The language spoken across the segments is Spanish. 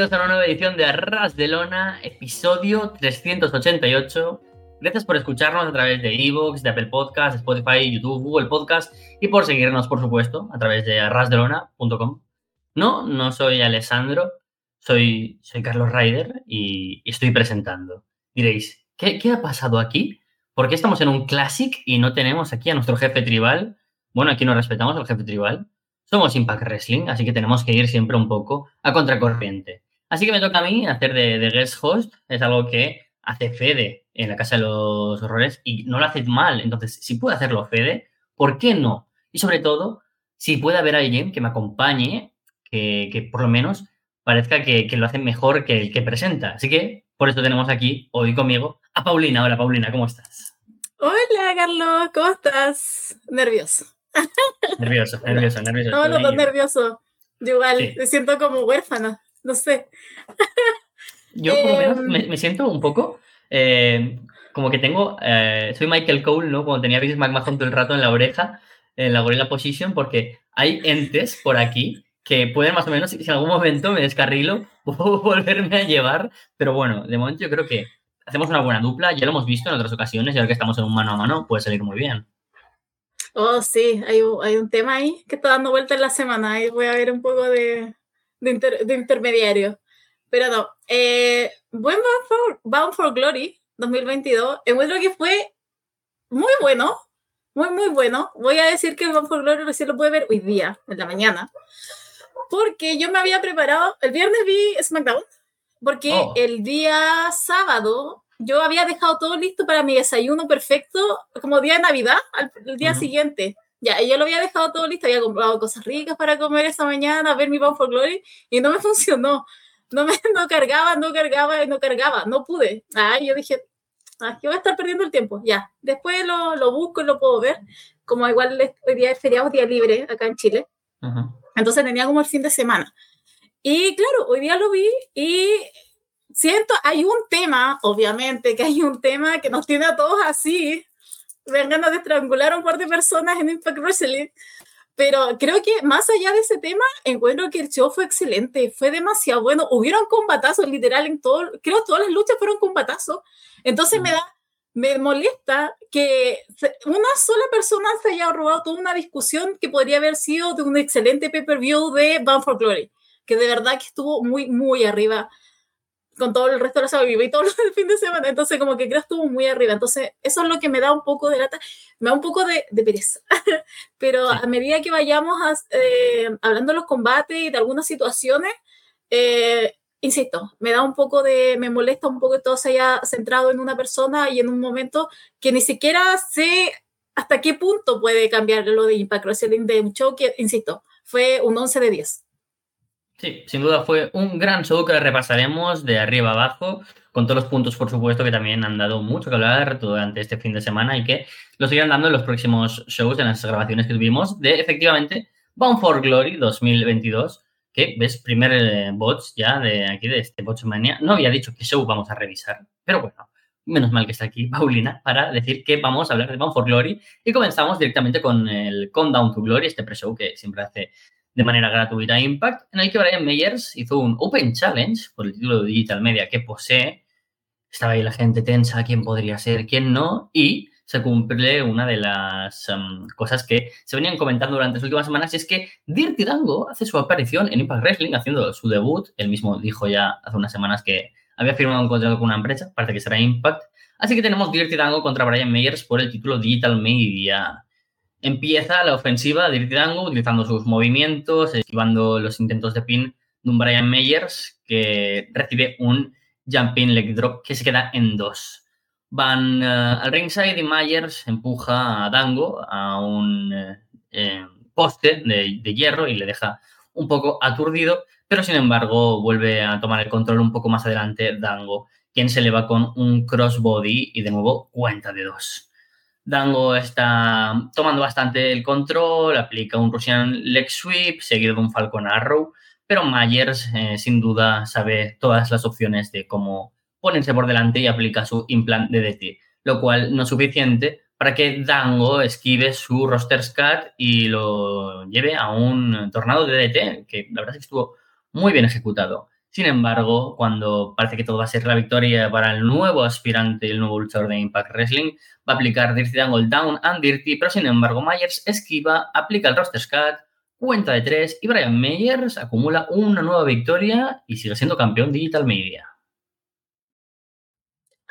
Bienvenidos a una nueva edición de Arras de Lona, episodio 388. Gracias por escucharnos a través de Evox, de Apple Podcast, Spotify, YouTube, Google Podcast y por seguirnos, por supuesto, a través de arrasdelona.com. No, no soy Alessandro, soy, soy Carlos Ryder y, estoy presentando. Diréis, ¿qué, ¿qué ha pasado aquí? ¿Por qué estamos en un Classic y no tenemos aquí a nuestro jefe tribal? Bueno, aquí no respetamos al jefe tribal. Somos Impact Wrestling, así que tenemos que ir siempre un poco a contracorriente. Así que me toca a mí hacer de, guest host. Es algo que hace Fede en la Casa de los Horrores y no lo hace mal. Entonces, si puede hacerlo Fede, ¿por qué no? Y sobre todo, si puede haber alguien que me acompañe, que, por lo menos parezca que, lo hace mejor que el que presenta. Así que por eso tenemos aquí hoy conmigo a Paulina. Hola Paulina, ¿cómo estás? Hola Carlos, ¿cómo estás? Nervioso. Nervioso, nervioso, nervioso. No, no, no, nervioso. Yo igual me siento como huérfana, no sé. Yo por lo menos em, me, siento un poco eh, como que tengo, eh, soy Michael Cole, ¿no? Cuando tenía Vince McMahon todo el rato en la oreja, en la gorilla position, porque hay entes por aquí que pueden más o menos, si en algún momento me descarrilo, volverme a llevar, pero bueno, de momento yo creo que hacemos una buena dupla, ya lo hemos visto en otras ocasiones, y ahora que estamos en un mano a mano, puede salir muy bien. Oh, sí, hay, hay un tema ahí que está dando vuelta en la semana. y voy a ver un poco de, de, intermediario. Pero no, eh, buen Bound for, Glory 2022. Encuentro que fue muy bueno, muy, muy bueno. Voy a decir que Bound for Glory recién lo puede ver hoy día, en la mañana. Porque yo me había preparado, el viernes vi SmackDown, porque oh. el día sábado yo había dejado todo listo para mi desayuno perfecto, como día de Navidad, el día siguiente. Ya, yo lo había dejado todo listo, había comprado cosas ricas para comer esa mañana, ver mi Bound for Glory, y no me funcionó. No me no cargaba, no cargaba, no cargaba, no pude. Ah, yo dije, ah, que voy a estar perdiendo el tiempo. Ya, después lo, lo busco y lo puedo ver. Como igual hoy día es feriado, día libre acá en Chile. Entonces tenía como el fin de semana. Y claro, hoy día lo vi y siento, hay un tema, obviamente, que hay un tema que nos tiene a todos así. Vengan a estrangular a un par de personas en Impact Wrestling. Pero creo que más allá de ese tema, encuentro que el show fue excelente, fue demasiado bueno. Hubieron combatazos, literal, en todo, creo que todas las luchas fueron combatazos. Entonces me da, me molesta que una sola persona se haya robado toda una discusión que podría haber sido de un excelente pay-per-view de Bound for Glory, que de verdad que estuvo muy, muy arriba con todo el resto de la semana, y todo el fin de semana, entonces como que creo estuvo muy arriba, entonces eso es lo que me da un poco de lata, me da un poco de, pereza, pero a medida que vayamos eh, hablando de los combates y de algunas situaciones, eh, insisto, me da un poco de, me molesta un poco que todo se haya centrado en una persona y en un momento que ni siquiera sé hasta qué punto puede cambiar lo de Impact Wrestling de un show que, insisto, fue un 11 de 10. Sí, sin duda fue un gran show que repasaremos de arriba abajo, con todos los puntos, por supuesto, que también han dado mucho que hablar durante este fin de semana y que lo seguirán dando en los próximos shows, en las grabaciones que tuvimos de, efectivamente, Bound for Glory 2022, que ves, primer eh, bots ya de aquí, de este Botsmania. No había dicho qué show vamos a revisar, pero bueno, menos mal que está aquí Paulina para decir que vamos a hablar de Bound for Glory y comenzamos directamente con el Countdown to Glory, este pre-show que siempre hace de manera gratuita Impact, en el que Brian Meyers hizo un Open Challenge por el título de Digital Media que posee. Estaba ahí la gente tensa, quién podría ser, quién no, y se cumple una de las um, cosas que se venían comentando durante las últimas semanas, y es que Dirty Dango hace su aparición en Impact Wrestling haciendo su debut. Él mismo dijo ya hace unas semanas que había firmado un contrato con una empresa, parece que será Impact. Así que tenemos Dirty Dango contra Brian Meyers por el título Digital Media empieza la ofensiva de Dango utilizando sus movimientos, esquivando los intentos de pin de un Brian Meyers que recibe un jumping leg drop que se queda en dos. Van eh, al ringside y Myers empuja a Dango a un eh, poste de, de, hierro y le deja un poco aturdido, pero sin embargo vuelve a tomar el control un poco más adelante Dango, quien se le va con un crossbody y de nuevo cuenta de dos. Dango está tomando bastante el control, aplica un Russian leg sweep seguido de un Falcon Arrow, pero Myers eh, sin duda sabe todas las opciones de cómo ponerse por delante y aplica su implant DDT, lo cual no es suficiente para que Dango esquive su roster scat y lo lleve a un tornado de DDT, que la verdad es que estuvo muy bien ejecutado. Sin embargo, cuando parece que todo va a ser la victoria para el nuevo aspirante, el nuevo luchador de Impact Wrestling, va a aplicar Dirty Dangle Down and Dirty, pero sin embargo Myers esquiva, aplica el roster scat, cuenta de tres y Brian Myers acumula una nueva victoria y sigue siendo campeón digital media.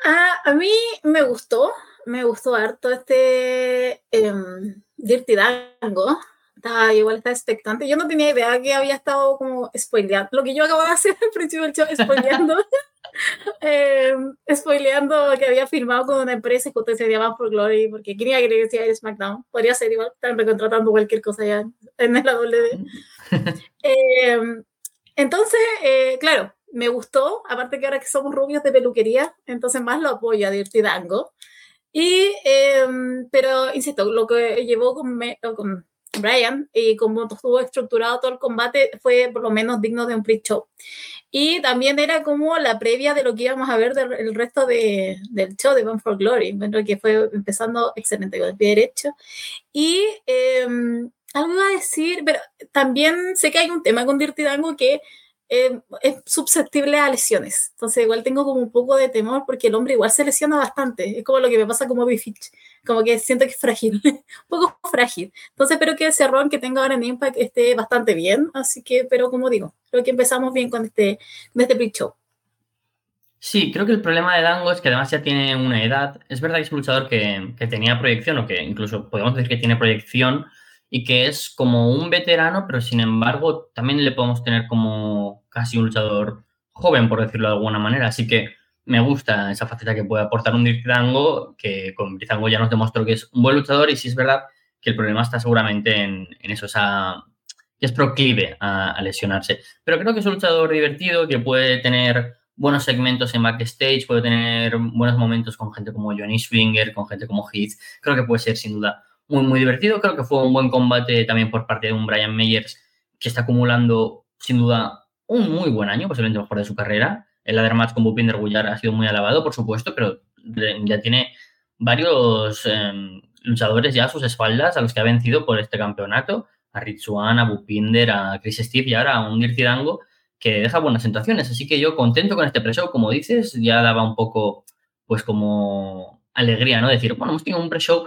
Ah, a mí me gustó, me gustó harto este em, Dirty Dango estaba, igual estaba expectante. Yo no tenía idea que había estado como spoileando. Lo que yo acabo de hacer al principio del show, spoileando. eh, spoileando que había firmado con una empresa justo se llamaba por Glory, porque quería que le decía SmackDown. Podría ser igual, están recontratando cualquier cosa ya en la WD. eh, entonces, eh, claro, me gustó. Aparte que ahora que somos rubios de peluquería, entonces más lo apoyo a Dirty Dango. Y, eh, pero insisto, lo que llevó con, me, con Brian y como estuvo estructurado todo el combate fue por lo menos digno de un pre-show. Y también era como la previa de lo que íbamos a ver del resto de, del show de One for Glory, bueno, que fue empezando excelente con el pie derecho. Y eh, algo iba a decir, pero también sé que hay un tema con Dirty Dango que eh, es susceptible a lesiones. Entonces igual tengo como un poco de temor porque el hombre igual se lesiona bastante. Es como lo que me pasa como Bifitch. Como que siento que es frágil, un poco frágil. Entonces espero que ese ron que tenga ahora en Impact esté bastante bien. Así que, pero como digo, creo que empezamos bien con este, con este pre-show. Sí, creo que el problema de Dango es que además ya tiene una edad. Es verdad que es un luchador que, que tenía proyección o que incluso podemos decir que tiene proyección y que es como un veterano, pero sin embargo también le podemos tener como casi un luchador joven, por decirlo de alguna manera. Así que me gusta esa faceta que puede aportar un Brizango, que con Brizango ya nos demostró que es un buen luchador y sí es verdad que el problema está seguramente en, eso, esa, que es proclive a, a, lesionarse. Pero creo que es un luchador divertido, que puede tener buenos segmentos en backstage, puede tener buenos momentos con gente como Johnny Swinger, con gente como Heath. Creo que puede ser sin duda muy, muy divertido. Creo que fue un buen combate también por parte de un Brian Meyers que está acumulando, sin duda, un muy buen año, posiblemente mejor de su carrera. El ladder match con Bupinder Gullar ha sido muy alabado, por supuesto, pero ya tiene varios eh, luchadores ya a sus espaldas a los que ha vencido por este campeonato. A Ritsuan, a Bupinder, a Chris Steve y ahora a un Dirty Dango que deja buenas sensaciones. Así que yo contento con este pre-show, como dices, ya daba un poco, pues como alegría, ¿no? Decir, bueno, hemos tenido un pre-show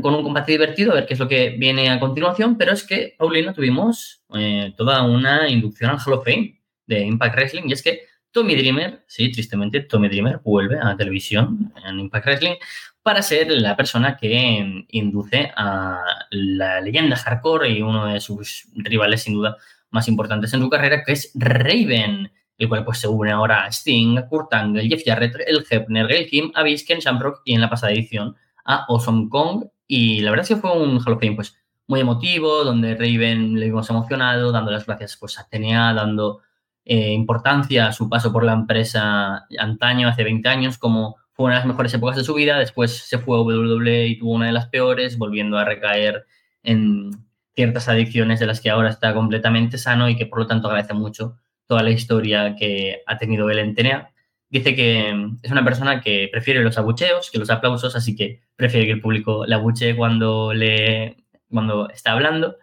con un combate divertido, a ver qué es lo que viene a continuación, pero es que, Paulina, tuvimos eh, toda una inducción al Hall of Fame de Impact Wrestling, y es que Tommy Dreamer, sí, tristemente, Tommy Dreamer vuelve a la televisión en Impact Wrestling para ser la persona que induce a la leyenda hardcore y uno de sus rivales, sin duda, más importantes en su carrera, que es Raven, el cual pues se une ahora a Sting, Kurt Angle, Jeff Jarrett, El Hebner, Gail Kim, a Bisken, Shamrock y en la pasada edición a Awesome Kong. Y la verdad es que fue un Hall of Fame pues, muy emotivo, donde Raven le vimos emocionado, dando las gracias pues, a TNA, dando eh, importancia su paso por la empresa antaño, hace 20 años, como fue una de las mejores épocas de su vida. Después se fue a WWE y tuvo una de las peores, volviendo a recaer en ciertas adicciones de las que ahora está completamente sano y que por lo tanto agradece mucho toda la historia que ha tenido él en TNA dice que es una persona que prefiere los abucheos que los aplausos, así que prefiere que el público le abuchee cuando, le, cuando está hablando.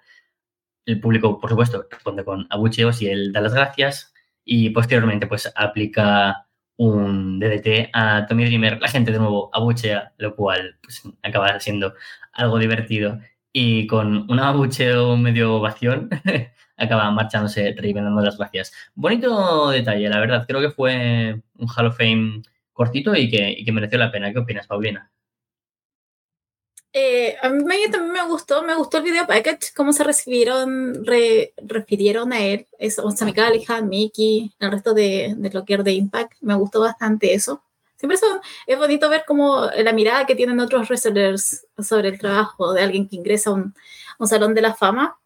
El público, por supuesto, responde con abucheos y él da las gracias y posteriormente pues aplica un DDT a Tommy Dreamer. La gente de nuevo abuchea, lo cual pues, acaba siendo algo divertido y con un abucheo medio ovación acaba marchándose Raven dando las gracias. Bonito detalle, la verdad. Creo que fue un Hall of Fame cortito y que, y que mereció la pena. ¿Qué opinas, Paulina? Eh, a mí también me gustó, me gustó el video package, cómo se recibieron, re, refirieron a él, eso, o sea, Mickey, el resto de, de lo que de Impact, me gustó bastante eso. Siempre son, es bonito ver como la mirada que tienen otros wrestlers sobre el trabajo de alguien que ingresa a un, un salón de la fama.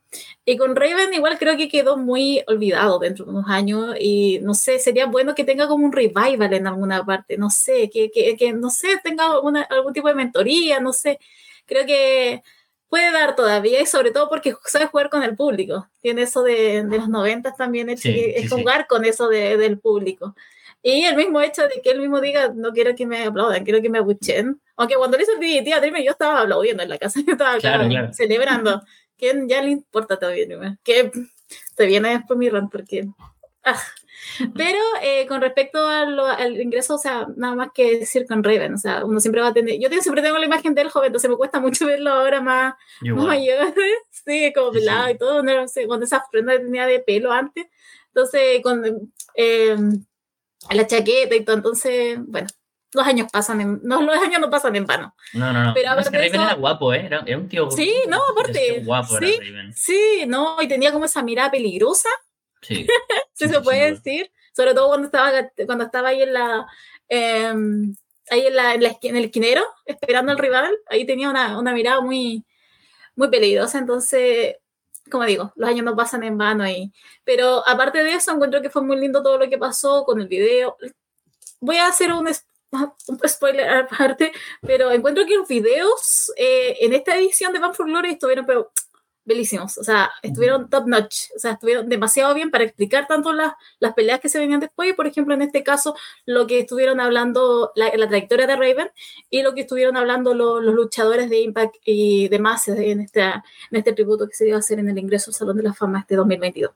Y con Raven igual creo que quedó muy olvidado dentro de unos años y no sé, sería bueno que tenga como un revival en alguna parte, no sé, que, que, que no sé, tenga una, algún tipo de mentoría, no sé, creo que puede dar todavía y sobre todo porque sabe jugar con el público, tiene eso de, de los noventas también, es, sí, es sí, jugar sí. con eso de, del público. Y el mismo hecho de que él mismo diga, no quiero que me aplaudan, quiero que me abuchen. Aunque cuando le hizo el DDT a yo estaba aplaudiendo en la casa, yo estaba claro, claro. celebrando. ¿Quién ya le importa todavía? Que te viene después mi rant porque Ah. Pero eh, con respecto al ingreso, o sea, nada más que decir con Raven, o sea, uno siempre va a tener, yo siempre tengo la imagen del joven, entonces me cuesta mucho verlo ahora más, mayor, sí, como pelado y todo, no sé, cuando esa prenda tenía de pelo antes, entonces con eh, la chaqueta y todo, entonces, bueno, los años pasan en, no, los años no pasan en vano. No, no, no. Pero es que Raven era guapo, ¿eh? Era, un tío Sí, no, aparte. Guapo sí, sí, no, y tenía como esa mirada peligrosa. Sí. sí, se puede decir. Sobre todo cuando estaba, cuando estaba ahí en la. Em, ahí en, la, en, en, el esquinero, esperando al rival, ahí tenía una, una mirada muy, muy peligrosa. Entonces, como digo, los años no pasan en vano ahí. Pero aparte de eso, encuentro que fue muy lindo todo lo que pasó con el video. Voy a hacer un, un spoiler aparte, pero encuentro que los videos eh, en esta edición de Van for Glory estuvieron pero, belísimos, o sea, estuvieron top notch, o sea, estuvieron demasiado bien para explicar tanto las, las peleas que se venían después, y por ejemplo, en este caso, lo que estuvieron hablando, la, la trayectoria de Raven, y lo que estuvieron hablando los luchadores de Impact y demás en, este, en este tributo que se iba a hacer en el ingreso al Salón de la Fama este 2022.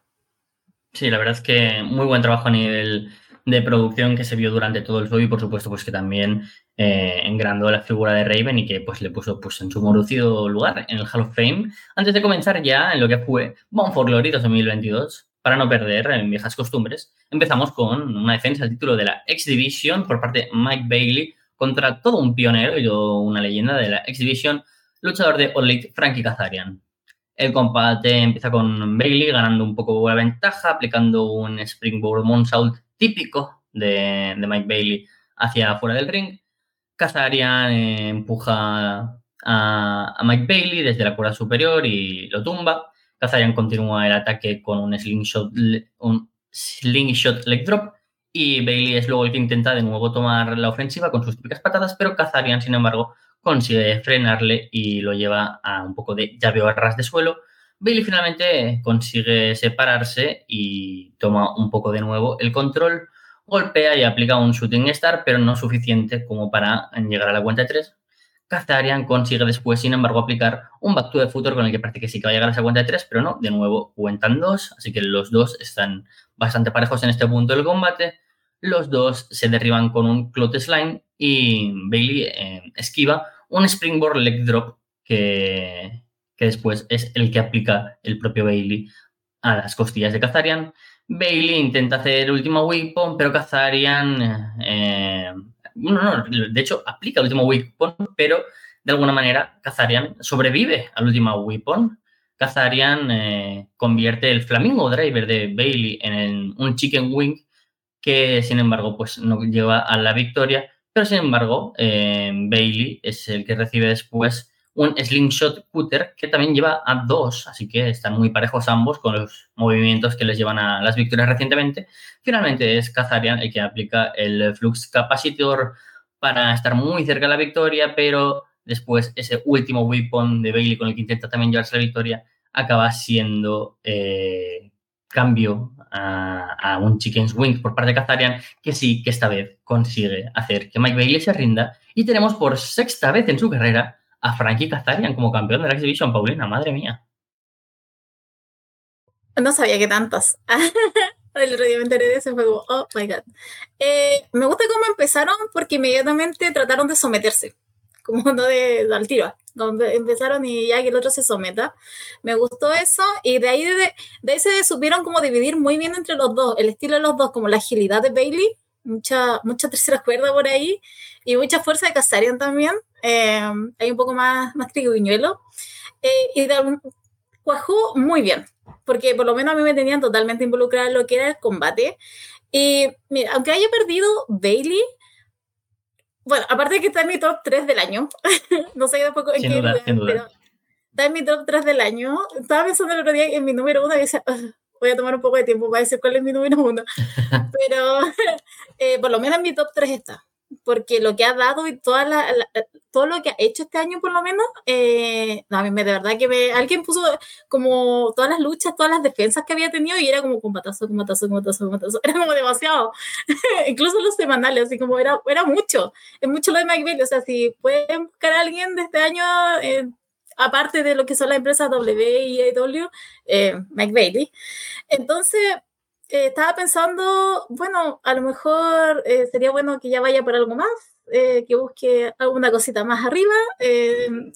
Sí, la verdad es que muy buen trabajo a nivel de producción que se vio durante todo el show y por supuesto pues que también eh, engrandó la figura de Raven y que pues le puso pues en su merecido lugar en el Hall of Fame. Antes de comenzar ya en lo que fue Bound for Glory 2022, para no perder en viejas costumbres, empezamos con una defensa del título de la X Division por parte de Mike Bailey contra todo un pionero y una leyenda de la X Division, luchador de All Elite, Frankie Kazarian. El combate empieza con Bailey ganando un poco la ventaja, aplicando un Springboard Moonsault típico de, Mike Bailey hacia afuera del ring. Kazarian empuja a, Mike Bailey desde la cuerda superior y lo tumba. Kazarian continúa el ataque con un slingshot, un slingshot leg drop y Bailey es luego el que intenta de nuevo tomar la ofensiva con sus típicas patadas, pero Kazarian, sin embargo, consigue frenarle y lo lleva a un poco de llaveo a ras de suelo Bailey finalmente consigue separarse y toma un poco de nuevo el control, golpea y aplica un shooting star, pero no suficiente como para llegar a la cuenta de 3. Kazarian consigue después, sin embargo, aplicar un back to the footer con el que parece que sí que va a llegar a esa cuenta de 3, pero no, de nuevo cuentan dos, así que los dos están bastante parejos en este punto del combate. Los dos se derriban con un slime y Bailey eh, esquiva un springboard leg drop que, que después es el que aplica el propio Bailey a las costillas de Kazarian. Bailey intenta hacer el último weapon, pero Kazarian, eh, no, de hecho aplica el último weapon, pero de alguna manera Kazarian sobrevive al último weapon. Kazarian eh, convierte el Flamingo Driver de Bailey en un Chicken Wing que sin embargo pues no lleva a la victoria, pero sin embargo eh, Bailey es el que recibe después un slingshot cutter que también lleva a dos, así que están muy parejos ambos con los movimientos que les llevan a las victorias recientemente. Finalmente es Kazarian el que aplica el flux capacitor para estar muy cerca de la victoria, pero después ese último weapon de Bailey con el que intenta también llevarse la victoria acaba siendo eh, cambio a, un Chicken's Wing por parte de Kazarian, que sí que esta vez consigue hacer que Mike Bailey se rinda y tenemos por sexta vez en su carrera a Frankie Kazarian como campeón de la Exhibition, Paulina, madre mía. No sabía que tantos. El otro día me de. Oh my god. Eh, me gusta cómo empezaron porque inmediatamente trataron de someterse. Como no de, al tiro. Empezaron y ya que el otro se someta. Me gustó eso. Y de ahí, de, ahí se supieron como dividir muy bien entre los dos. El estilo de los dos, como la agilidad de Bailey. Mucha, mucha tercera cuerda por ahí. Y mucha fuerza de Kazarian también. Eh, hay un poco más, más triguiñuelo. Eh, y cuajó muy bien, porque por lo menos a mí me tenían totalmente involucrada en lo que era el combate. Y mira, aunque haya perdido Bailey, bueno, aparte de que está en mi top 3 del año, no sé después en qué duda, pero está en mi top 3 del año. Estaba pensando el otro día en mi número 1 y decía, voy a tomar un poco de tiempo para decir cuál es mi número 1. pero eh, por lo menos en mi top 3 está porque lo que ha dado y toda la, todo lo que ha hecho este año por lo menos, eh, a mí me, de verdad que me, alguien puso como todas las luchas, todas las defensas que había tenido y era como combatazo, combatazo, combatazo, combatazo, era como demasiado, incluso los semanales, así como era, era mucho, es mucho lo de Bailey, o sea, si pueden buscar a alguien de este año, eh, aparte de lo que son las empresas W y AW, e eh, Mike entonces eh, estaba pensando, bueno, a lo mejor sería bueno que ya vaya por algo más, eh, que busque alguna cosita más arriba,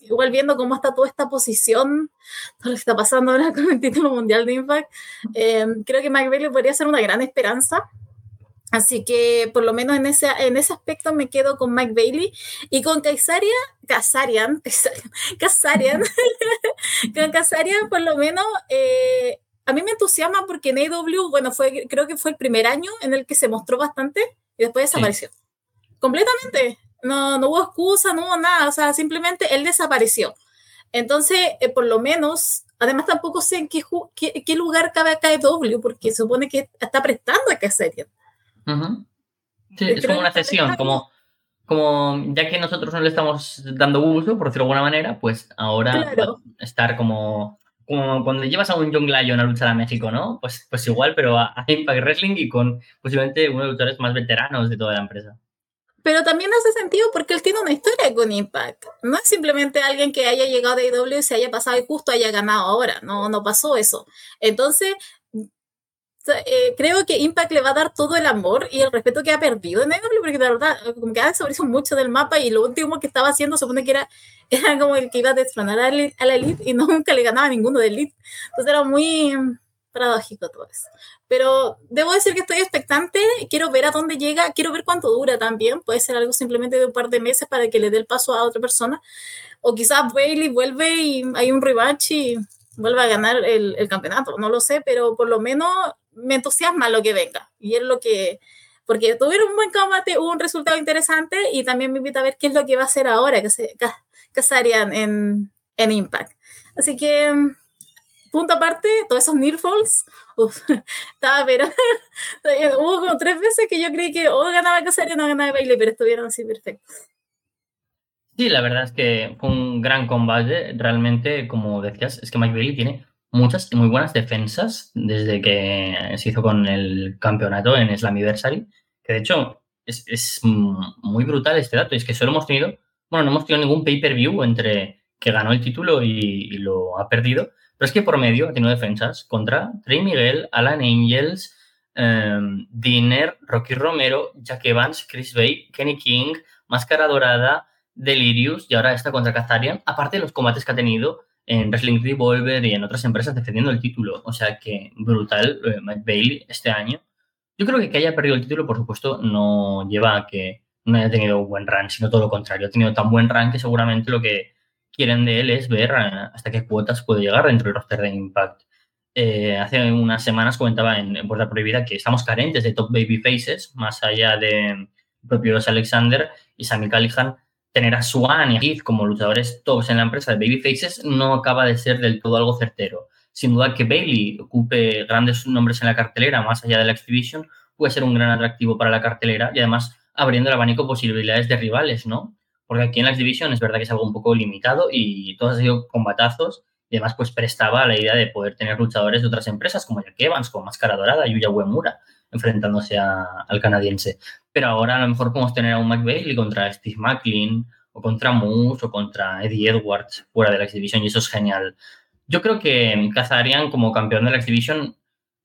igual viendo cómo está toda esta posición, todo lo que está pasando ahora con el título mundial de Impact, creo que Mike Bailey podría ser una gran esperanza. Así que por lo menos en ese, en ese aspecto me quedo con Mike Bailey y con Kaisaria, Kazarian, Kazarian, con Kazarian por lo menos a mí me entusiasma porque en AW, bueno, fue, creo que fue el primer año en el que se mostró bastante y después desapareció. Completamente. No, no hubo excusa, no hubo nada, o sea, simplemente él desapareció. Entonces, eh, por lo menos, además tampoco sé en qué, qué, lugar cabe acá AW, porque supone que está prestando a que serie. Sí, es como una cesión, como, como ya que nosotros no le estamos dando uso, por decirlo de alguna manera, pues ahora estar como como cuando llevas a un John Lyon a luchar a México, ¿no? Pues, pues igual, pero a, Impact Wrestling y con posiblemente uno de los luchadores más veteranos de toda la empresa. Pero también hace sentido porque él tiene una historia con Impact. No es simplemente alguien que haya llegado de IW y se haya pasado y justo haya ganado ahora. No, no pasó eso. Entonces, eh, creo que Impact le va a dar todo el amor y el respeto que ha perdido en IW, porque de verdad, como que ha desaparecido mucho del mapa y lo último que estaba haciendo supone que era, era como el que iba a destronar a, la Elite y nunca le ganaba a ninguno de Elite. Entonces era muy paradójico todo eso. Pero debo decir que estoy expectante, quiero ver a dónde llega, quiero ver cuánto dura también, puede ser algo simplemente de un par de meses para que le dé el paso a otra persona, o quizás Bailey vuelve y hay un revanche y vuelva a ganar el, el, campeonato, no lo sé, pero por lo menos me entusiasma lo que venga. Y es lo que, porque tuvieron un buen combate, hubo un resultado interesante y también me invita a ver qué es lo que va a hacer ahora que se casarían en, en Impact. Así que, punto aparte, todos esos Estaba pero hubo como tres veces que yo creí que o ganaba Casaria o no ganaba Bailey, pero estuvieron así perfectos. Sí, la verdad es que fue un gran combate. Realmente, como decías, es que Mike Bailey tiene muchas y muy buenas defensas desde que se hizo con el campeonato en Slammiversary, que de hecho es, muy brutal este dato, y es que solo hemos tenido, bueno, no hemos tenido ningún pay-per-view entre que ganó el título y, lo ha perdido, pero es que por medio ha tenido defensas contra Trey Miguel, Alan Angels, um, Dinner, Rocky Romero, Jack Evans, Chris Bay, Kenny King, Máscara Dorada, Delirious y ahora está contra Kazarian, aparte de los combates que ha tenido en Wrestling Revolver y en otras empresas defendiendo el título. O sea que brutal eh, Mike Bailey este año. Yo creo que que haya perdido el título, por supuesto, no lleva a que no haya tenido un buen run, sino todo lo contrario. Ha tenido tan buen run que seguramente lo que quieren de él es ver eh, hasta qué cuotas puede llegar dentro del roster de Impact. Eh, hace unas semanas comentaba en, en, Puerta Prohibida que estamos carentes de top baby faces, más allá de propios Alexander y Sammy Callihan tener a Swan y a Heath como luchadores tops en la empresa de Babyfaces no acaba de ser del todo algo certero. Sin duda que Bailey ocupe grandes nombres en la cartelera, más allá de la X-Division, puede ser un gran atractivo para la cartelera y además abriendo el abanico posibilidades de rivales, ¿no? Porque aquí en la X-Division es verdad que es algo un poco limitado y todo ha sido combatazos y además pues prestaba la idea de poder tener luchadores de otras empresas como Jack Evans, como Máscara Dorada, Yuya Uemura, enfrentándose al canadiense. Pero ahora a lo mejor podemos tener a un McBailey contra Steve McLean o contra Moose o contra Eddie Edwards fuera de la X-Division y eso es genial. Yo creo que Kazarian como campeón de la X-Division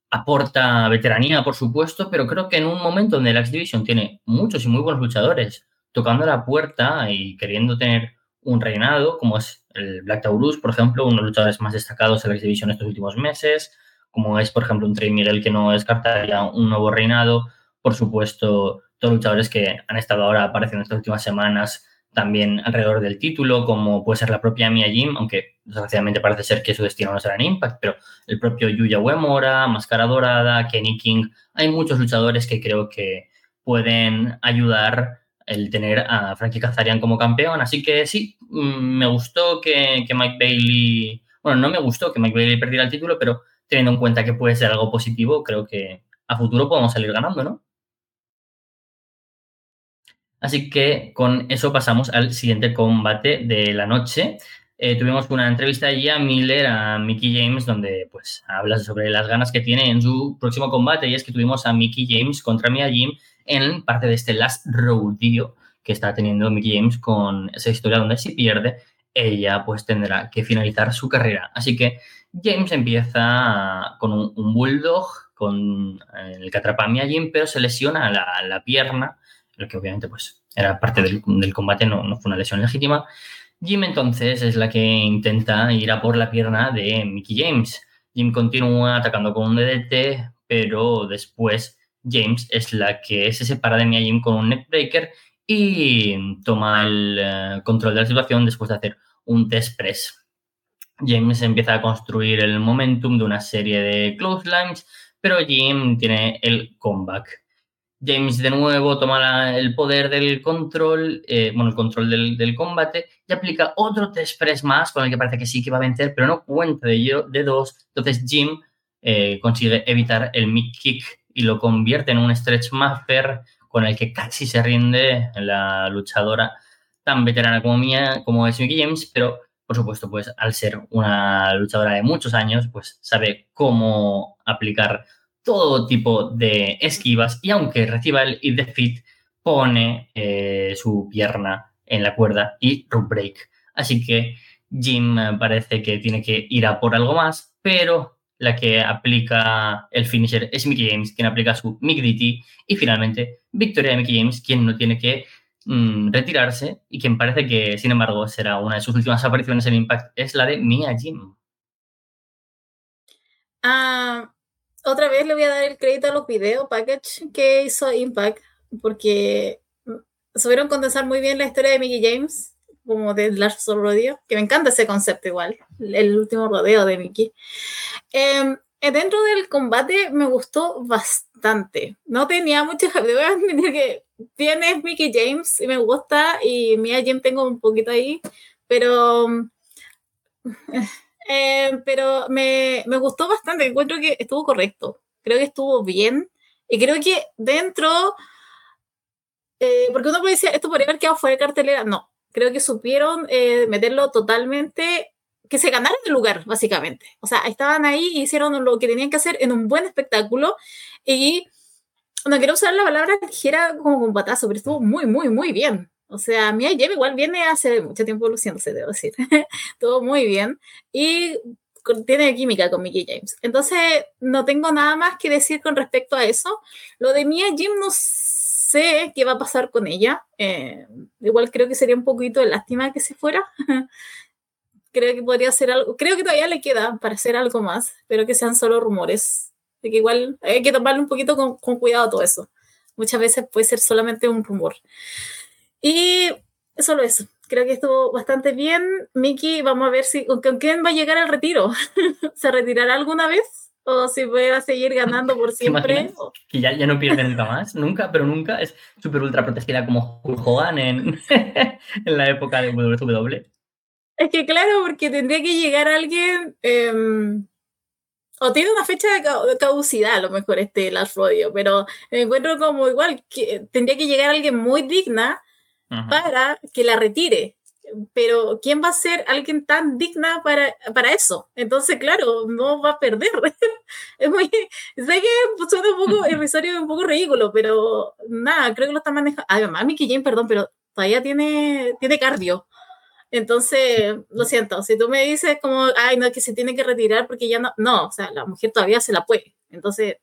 aporta veteranía, por supuesto, pero creo que en un momento donde la X-Division tiene muchos y muy buenos luchadores tocando la puerta y queriendo tener un reinado, como es el Black Taurus, por ejemplo, uno de los luchadores más destacados de la X-Division estos últimos meses, como es, por ejemplo, un Trey Miguel que no descartaría un nuevo reinado. Por supuesto, todos los luchadores que han estado ahora apareciendo estas últimas semanas también alrededor del título, como puede ser la propia Mia Jim, aunque desgraciadamente parece ser que su destino no será en Impact, pero el propio Yuya Uemura, Máscara Dorada, Kenny King, hay muchos luchadores que creo que pueden ayudar el tener a Frankie Kazarian como campeón, así que sí, mm, me gustó que, Mike Bailey, bueno, no me gustó que Mike Bailey perdiera el título, pero teniendo en cuenta que puede ser algo positivo, creo que a futuro podemos salir ganando, ¿no? Así que con eso pasamos al siguiente combate de la noche. Eh, tuvimos una entrevista allí a Miller, a Mickey James, donde pues habla sobre las ganas que tiene en su próximo combate y es que tuvimos a Mickey James contra Mia Jim en parte de este Last Rodeo que está teniendo Mickey James con esa historia donde si pierde, ella pues tendrá que finalizar su carrera. Así que James empieza con un, bulldog con el que atrapa a Mia Jim, pero se lesiona la, la pierna, lo que obviamente pues era parte del, del combate, no, no, fue una lesión legítima. Jim entonces es la que intenta ir a por la pierna de Mickey James. Jim continúa atacando con un DDT, pero después James es la que se separa de Mia Jim con un neckbreaker y toma el uh, control de la situación después de hacer un test press. James empieza a construir el momentum de una serie de clotheslines, pero Jim tiene el comeback. James de nuevo toma el poder del control, eh, bueno, el control del, combate y aplica otro test press más con el que parece que sí que va a vencer, pero no cuenta de, de dos. Entonces Jim eh, consigue evitar el mid kick y lo convierte en un stretch master con el que casi se rinde la luchadora tan veterana como mía, como es Mickey James, pero por supuesto, pues al ser una luchadora de muchos años, pues sabe cómo aplicar todo tipo de esquivas y aunque reciba el hit defeat, pone eh, su pierna en la cuerda y rope break. Así que Jim parece que tiene que ir a por algo más, pero la que aplica el finisher es Mickey James, quien aplica su Mick DT y finalmente victoria de Mickey James, quien no tiene que mmm, retirarse y quien parece que, sin embargo, será una de sus últimas apariciones en Impact es la de Mia Jim. Uh, otra vez le voy a dar el crédito a los video package que hizo Impact, porque supieron condensar muy bien la historia de Mickey James, como de Last Rodeo, que me encanta ese concepto igual, el último rodeo de Mickey. Eh, dentro del combate me gustó bastante. No tenía muchas. Debo admitir que tienes Mickey James y me gusta, y Mia Jim tengo un poquito ahí, pero. Eh, pero me, me, gustó bastante. Encuentro que estuvo correcto. Creo que estuvo bien. Y creo que dentro. Eh, porque uno puede decir, esto podría haber quedado fuera de cartelera. No. Creo que supieron eh, meterlo totalmente que se ganaron el lugar, básicamente. O sea, estaban ahí y hicieron lo que tenían que hacer en un buen espectáculo. Y no quiero usar la palabra ligera como combatazo, pero estuvo muy, muy, muy bien. O sea, Mia Jim igual viene hace mucho tiempo luciéndose, debo decir. Estuvo muy bien. Y tiene química con Mickey James. Entonces, no tengo nada más que decir con respecto a eso. Lo de Mia Jim no sé qué va a pasar con ella. Eh, igual creo que sería un poquito de lástima que se fuera. creo que podría ser algo, creo que todavía le queda para hacer algo más, pero que sean solo rumores. De que igual hay que tomarle un poquito con, cuidado todo eso. Muchas veces puede ser solamente un rumor. Y solo eso. Creo que estuvo bastante bien. Miki, vamos a ver si con, con va a llegar al retiro. ¿Se retirará alguna vez? O si voy a seguir ganando por siempre. Que ya, ya no pierde nunca más, nunca, pero nunca es súper ultra protegida como Hulk Hogan en, en la época de WWE. Es que claro, porque tendría que llegar alguien. Eh, o tiene una fecha de caducidad, a lo mejor este Last Rodeo, pero me encuentro como igual que tendría que llegar alguien muy digna para que la retire. Pero ¿quién va a ser alguien tan digna para, para eso? Entonces, claro, no va a perder. es muy. Sé que suena un poco irrisorio y un poco ridículo, pero nada, creo que lo está manejando. Además, Mickey Jane, perdón, pero todavía tiene, tiene cardio. Entonces, lo siento, si tú me dices como, ay, no, que se tiene que retirar porque ya no, no, o sea, la mujer todavía se la puede. Entonces,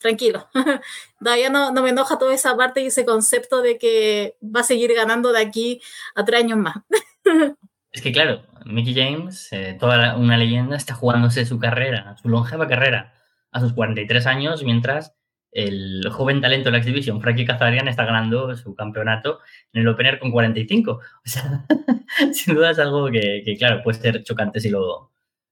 tranquilo. todavía no, no me enoja toda esa parte y ese concepto de que va a seguir ganando de aquí a tres años más. es que, claro, Mickey James, eh, toda una leyenda, está jugándose su carrera, su longeva carrera, a sus 43 años, mientras el joven talento de la exhibición, Frankie Kazarian, está ganando su campeonato en el Opener con 45. O sea, sin duda es algo que, que, claro, puede ser chocante si lo,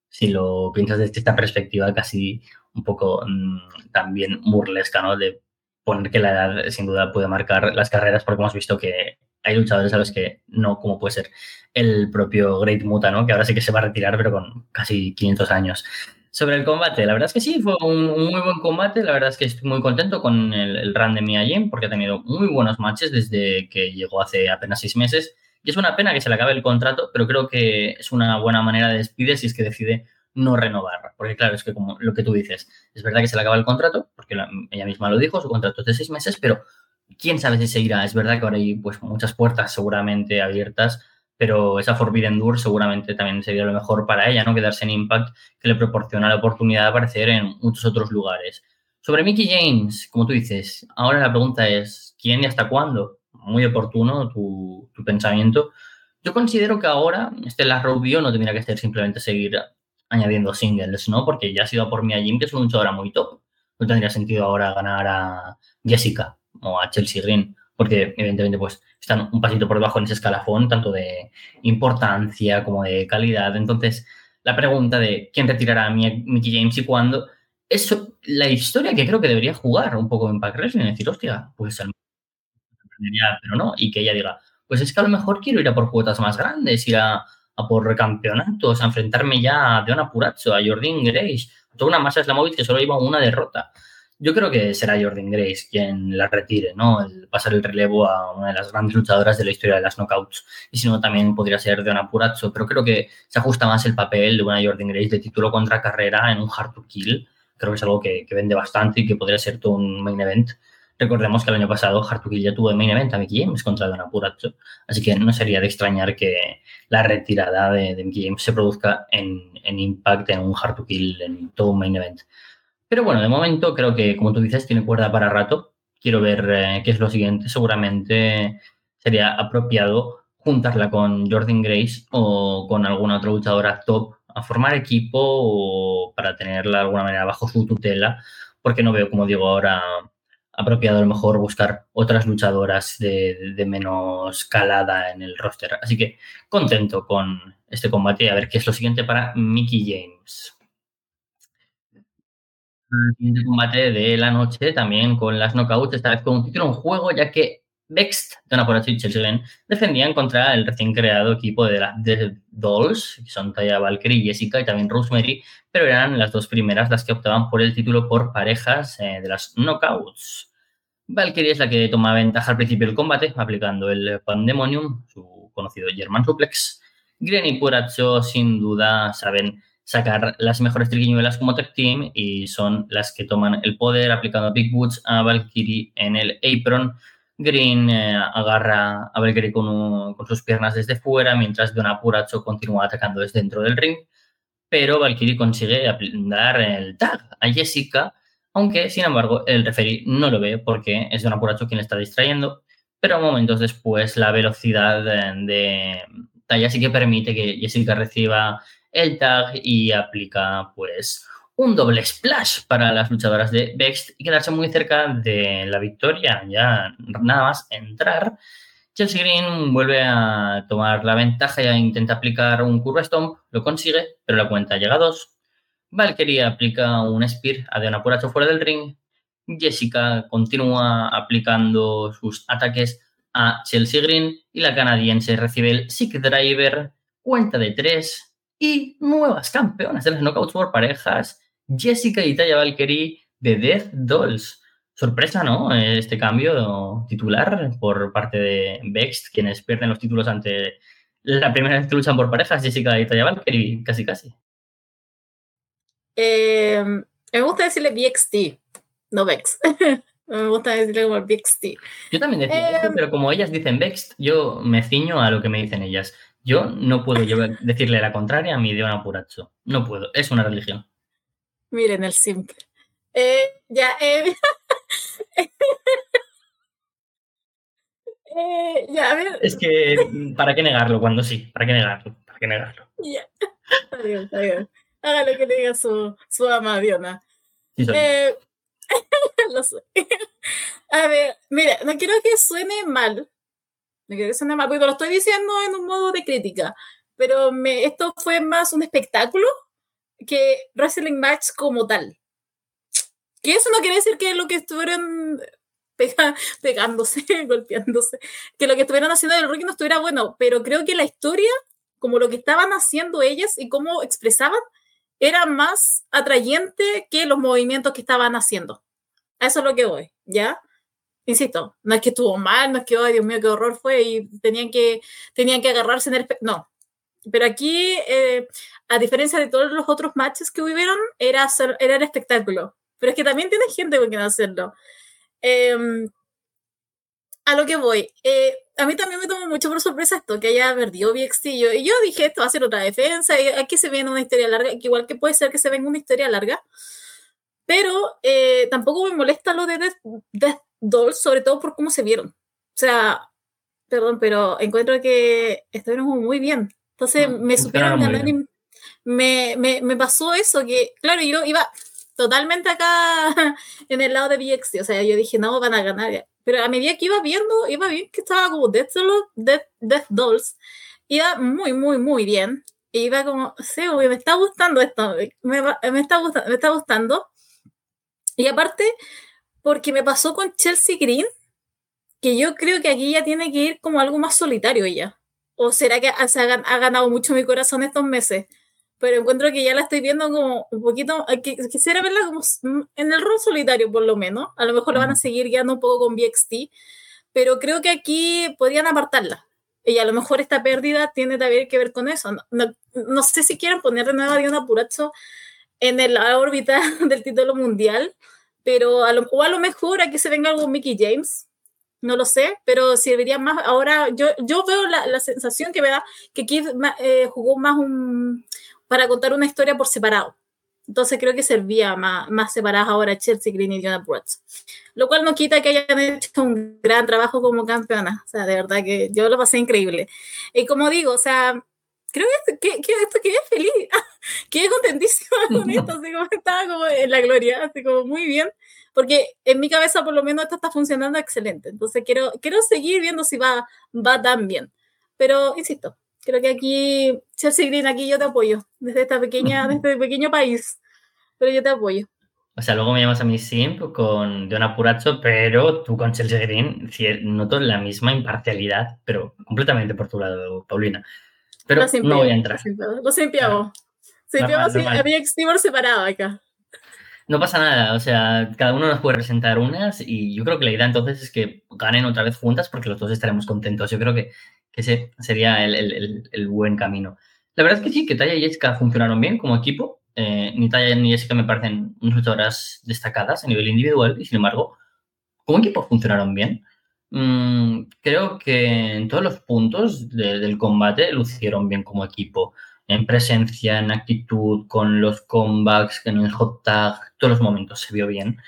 si lo piensas desde esta perspectiva casi un poco mmm, también burlesca, ¿no? De poner que la edad sin duda puede marcar las carreras, porque hemos visto que hay luchadores a los que no, como puede ser el propio Great Muta, ¿no? Que ahora sí que se va a retirar, pero con casi 500 años. Sobre el combate, la verdad es que sí, fue un, muy buen combate. La verdad es que estoy muy contento con el, run de Mia Jim porque ha tenido muy buenos matches desde que llegó hace apenas seis meses. Y es una pena que se le acabe el contrato, pero creo que es una buena manera de despedir si es que decide no renovar. Porque claro, es que como lo que tú dices, es verdad que se le acaba el contrato, porque la, ella misma lo dijo, su contrato es de seis meses, pero quién sabe si se irá. Es verdad que ahora hay pues muchas puertas seguramente abiertas pero esa Forbidden Door seguramente también sería lo mejor para ella, ¿no? Quedarse en Impact, que le proporciona la oportunidad de aparecer en muchos otros lugares. Sobre Mickey James, como tú dices, ahora la pregunta es, ¿quién y hasta cuándo? Muy oportuno tu, tu pensamiento. Yo considero que ahora este la Rubio no tendría que ser simplemente seguir añadiendo singles, ¿no? Porque ya ha sido por Mia Jim, que es una luchadora muy top. No tendría sentido ahora ganar a Jessica o a Chelsea Green, porque evidentemente pues están un pasito por debajo en ese escalafón, tanto de importancia como de calidad. Entonces, la pregunta de quién retirará a Mickey James y cuándo, es la historia que creo que debería jugar un poco en Impact Wrestling, es decir, hostia, pues pero no, y que ella diga, pues es que a lo mejor quiero ir a por cuotas más grandes, ir a, por campeonatos, a enfrentarme ya a Deona Purazzo, a Jordan Grace, toda una masa móvil que solo iba una derrota. Yo creo que será Jordan Grace quien la retire, ¿no? El pasar el relevo a una de las grandes luchadoras de la historia de las knockouts. Y si no, también podría ser Deona Purazzo, pero creo que se ajusta más el papel de una Jordan Grace de título contra carrera en un hard to kill. Creo que es algo que, vende bastante y que podría ser todo un main event Recordemos que el año pasado Hartukill ya tuvo el main event a Mickey James contra Don Apuracho, así que no sería de extrañar que la retirada de, de se produzca en, en Impact, en un Hartukill, en todo un main event. Pero bueno, de momento creo que, como tú dices, tiene cuerda para rato. Quiero ver eh, qué es lo siguiente. Seguramente sería apropiado juntarla con Jordan Grace o con alguna otra luchadora top a formar equipo o para tenerla de alguna manera bajo su tutela, porque no veo, como digo ahora, apropiado a lo mejor buscar otras luchadoras de, de, menos calada en el roster. Así que contento con este combate a ver qué es lo siguiente para Mickey James. Siguiente combate de la noche también con las knockouts, esta vez con un título en juego, ya que Vext, Donna Poracho y Chelsea defendían contra el recién creado equipo de las Dolls, que son Taya Valkyrie, Jessica y también Rosemary, pero eran las dos primeras las que optaban por el título por parejas eh, de las knockouts. Valkyrie es la que toma ventaja al principio del combate, aplicando el Pandemonium, su conocido German Suplex. Gren y Puracho, sin duda, saben sacar las mejores triquiñuelas como tag team y son las que toman el poder aplicando Big Boots a Valkyrie en el apron. Green eh, agarra a Valkyrie con, con, sus piernas desde fuera, mientras Don Apuracho continúa atacando desde dentro del ring. Pero Valkyrie consigue dar el tag a Jessica, aunque, sin embargo, el referee no lo ve porque es Don Apuracho quien le está distrayendo, pero momentos después la velocidad de talla sí que permite que Jessica reciba el tag y aplica pues un doble splash para las luchadoras de Vext y quedarse muy cerca de la victoria, ya nada más entrar. Chelsea Green vuelve a tomar la ventaja e intenta aplicar un curva stomp, lo consigue, pero la cuenta llega a dos Valkyrie aplica un Spear a Deona Puracho fuera del ring. Jessica continúa aplicando sus ataques a Chelsea Green y la canadiense recibe el Sick Driver, cuenta de tres y nuevas campeonas de las Knockouts por parejas, Jessica y Taya Valkyrie de Death Dolls. Sorpresa, ¿no? Este cambio titular por parte de Vext, quienes pierden los títulos ante la primera vez que luchan por parejas, Jessica y Taya Valkyrie, casi casi. Eh, me gusta decirle BXT, no Vex. me gusta decirle como BXT. Yo también decía eh, pero como ellas dicen Vex, yo me ciño a lo que me dicen ellas. Yo no puedo decirle la contraria a mi idioma puracho. No puedo, es una religión. Miren el simple. Eh, ya, eh, eh, ya, a ver. Es que, ¿para qué negarlo cuando sí? ¿Para qué negarlo? ¿Para qué negarlo? Ya. Está bien, está bien haga lo que le diga su, su ama Diona. Eh, lo sé. A ver, mira, no quiero que suene mal. No quiero que suene mal, porque lo estoy diciendo en un modo de crítica. Pero me, esto fue más un espectáculo que wrestling match como tal. Que eso no quiere decir que lo que estuvieron pegándose, golpeándose, que lo que estuvieran haciendo del rookie no estuviera bueno, pero creo que la historia, como lo que estaban haciendo ellas y cómo expresaban, era más atrayente que los movimientos que estaban haciendo. A eso es lo que voy, ¿ya? Insisto, no es que estuvo mal, no es que, ay, Dios mío, qué horror fue y tenían que, tenían que agarrarse en el... No, pero aquí, eh, a diferencia de todos los otros matches que hubieron, era, era el espectáculo. Pero es que también tiene gente con quien hacerlo. Eh, a lo que voy. Eh, a mí también me tomó mucho por sorpresa esto, que haya perdido BXT. Yo, y yo dije, esto va a ser otra defensa, y aquí se viene una historia larga, igual que puede ser que se venga una historia larga. Pero eh, tampoco me molesta lo de Dolls, sobre todo por cómo se vieron. O sea, perdón, pero encuentro que estuvieron muy bien. Entonces me supieron ganar me, me, me, pasó eso, que claro, yo iba totalmente acá en el lado de BXT, o sea, yo dije, no, van a ganar. Pero a medida que iba viendo, iba bien que estaba como Death, Death, Death Dolls, iba muy, muy, muy bien. Y iba como, sí, me está gustando esto, me, me, está, me está gustando. Y aparte, porque me pasó con Chelsea Green, que yo creo que aquí ya tiene que ir como algo más solitario ella. ¿O será que ha, ha ganado mucho mi corazón estos meses? Pero encuentro que ya la estoy viendo como un poquito, quisiera verla como en el rol solitario por lo menos. A lo mejor la van a seguir guiando un poco con BXT, pero creo que aquí podrían apartarla. Y a lo mejor esta pérdida tiene también que ver con eso. No, no, sé si quieren poner de nuevo a Diana Puracho en la órbita del título mundial, pero a lo, o a lo mejor aquí se venga algo Mickey James, no lo sé, pero serviría más. Ahora yo, yo veo la, la sensación que me da que Keith eh, jugó más un, para contar una historia por separado. Entonces creo que servía más, más separadas ahora Chelsea Green y Jonah Brooks. Lo cual no quita que hayan hecho un gran trabajo como campeona. O sea, de verdad que yo lo pasé increíble. Y como digo, o sea, creo que, que, que esto quedé feliz. quedé contentísima con esto. Así como estaba como en la gloria. Así como muy bien porque en mi cabeza por lo menos esto está funcionando excelente. Entonces quiero, quiero seguir viendo si va, va tan bien. Pero, insisto, creo que aquí, Chelsea Green, aquí yo te apoyo, desde esta pequeña, desde este pequeño país. Pero yo te apoyo. O sea, luego me llamas a mi simp con Diona Puracho, pero tú con Chelsea Green noto la misma imparcialidad, pero completamente por tu lado, Paulina. Pero no voy a entrar. Lo había Extimor separado acá. No pasa nada, o sea, cada uno nos puede presentar unas y yo creo que la idea entonces es que ganen otra vez juntas porque los dos estaremos contentos. Yo creo que, ese sería el, buen camino. La verdad es que sí, que Taya y Jessica funcionaron bien como equipo. Eh, ni Taya ni Jessica me parecen unas luchadoras destacadas a nivel individual y sin embargo, como equipo funcionaron bien. Mm, creo que en todos los puntos del combate lucieron bien como equipo en presencia, en actitud, con los comebacks, en el hot tag, todos los momentos se vio bien,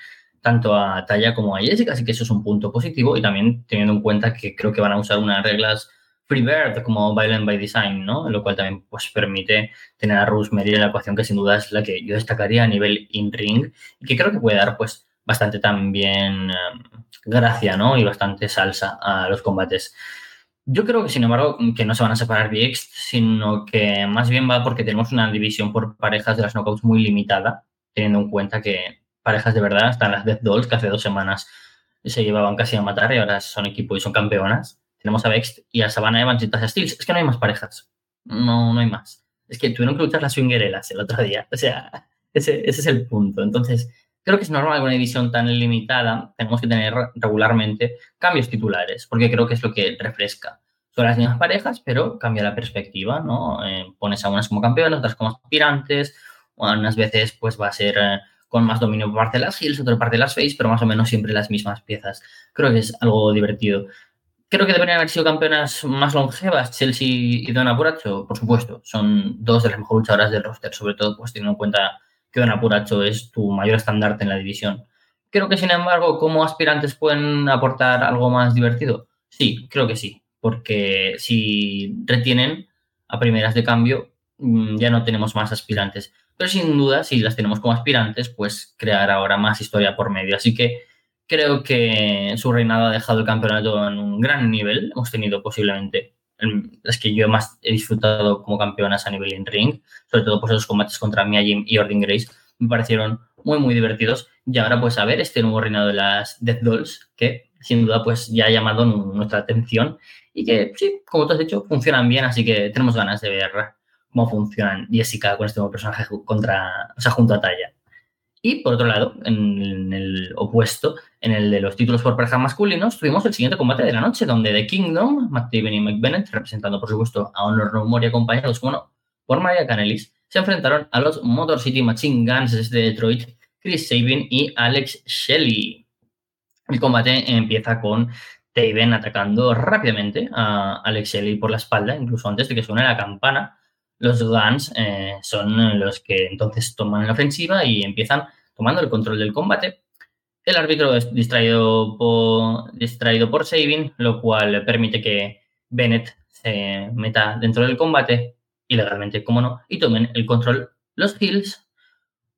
tanto a Taya como a Jessica, así que eso es un punto positivo y también teniendo en cuenta que creo que van a usar unas reglas Freebird como Violent by Design, ¿no? Lo cual también pues, permite tener a Rosemary en la ecuación que sin duda es la que yo destacaría a nivel in-ring y que creo que puede dar pues bastante también em, gracia, ¿no? Y bastante salsa a los combates. Yo creo que, sin embargo, que no se van a separar VX, sino que más bien va porque tenemos una división por parejas de las knockouts muy limitada, teniendo en cuenta que parejas de verdad están las Death Dolls, que hace dos semanas se llevaban casi a matar y ahora son equipo y son campeonas. Tenemos a Vex y a Savannah Evans y Tasha Steels. Es que no hay más parejas. No, no hay más. Es que tuvieron que luchar las swingerelas el otro día. O sea, ese, ese es el punto. Entonces, Creo que es normal que una división tan limitada tenemos que tener regularmente cambios titulares, porque creo que es lo que refresca. Son las mismas parejas, pero cambia la perspectiva, ¿no? Eh, pones a unas como campeonas, otras como aspirantes, unas veces pues va a ser eh, con más dominio por parte de las Hills, otra parte de las Face, pero más o menos siempre las mismas piezas. Creo que es algo divertido. Creo que deberían haber sido campeonas más longevas, Chelsea y Donna Buracho, por supuesto. Son dos de las mejores luchadoras del roster, sobre todo pues teniendo en cuenta que Don Apuracho es tu mayor estandarte en la división. Creo que, sin embargo, como aspirantes pueden aportar algo más divertido. Sí, creo que sí, porque si retienen a primeras de cambio, mm, ya no tenemos más aspirantes. Pero sin duda, si las tenemos como aspirantes, pues crear ahora más historia por medio. Así que creo que su reinado ha dejado el campeonato en un gran nivel. Hemos tenido posiblemente las que yo más he disfrutado como campeonas a nivel in ring, sobre todo pues esos combates contra Mia Jim y Ordin Grace, me parecieron muy, muy divertidos. Y ahora, pues, a ver este nuevo reinado de las Death Dolls, que sin duda, pues, ya ha llamado nuestra atención y que, sí, como tú has dicho, funcionan bien, así que tenemos ganas de ver cómo funcionan Jessica con este nuevo personaje contra, o sea, junto a Taya. Y por otro lado, en el opuesto, en el de los títulos por pareja masculinos, tuvimos el siguiente combate de la noche, donde The Kingdom, Matt y McBennett, representando por supuesto a Honor No More y acompañados, bueno, por Maria Canelis, se enfrentaron a los Motor City Machine Guns desde Detroit, Chris Sabin y Alex Shelley. El combate empieza con Taven atacando rápidamente a Alex Shelley por la espalda, incluso antes de que suene la campana. Los Guns eh, son los que entonces toman la ofensiva y empiezan tomando el control del combate. El árbitro es distraído por, distraído por Sabin, lo cual permite que Bennett se meta dentro del combate, ilegalmente, como no, y tomen el control los Hills.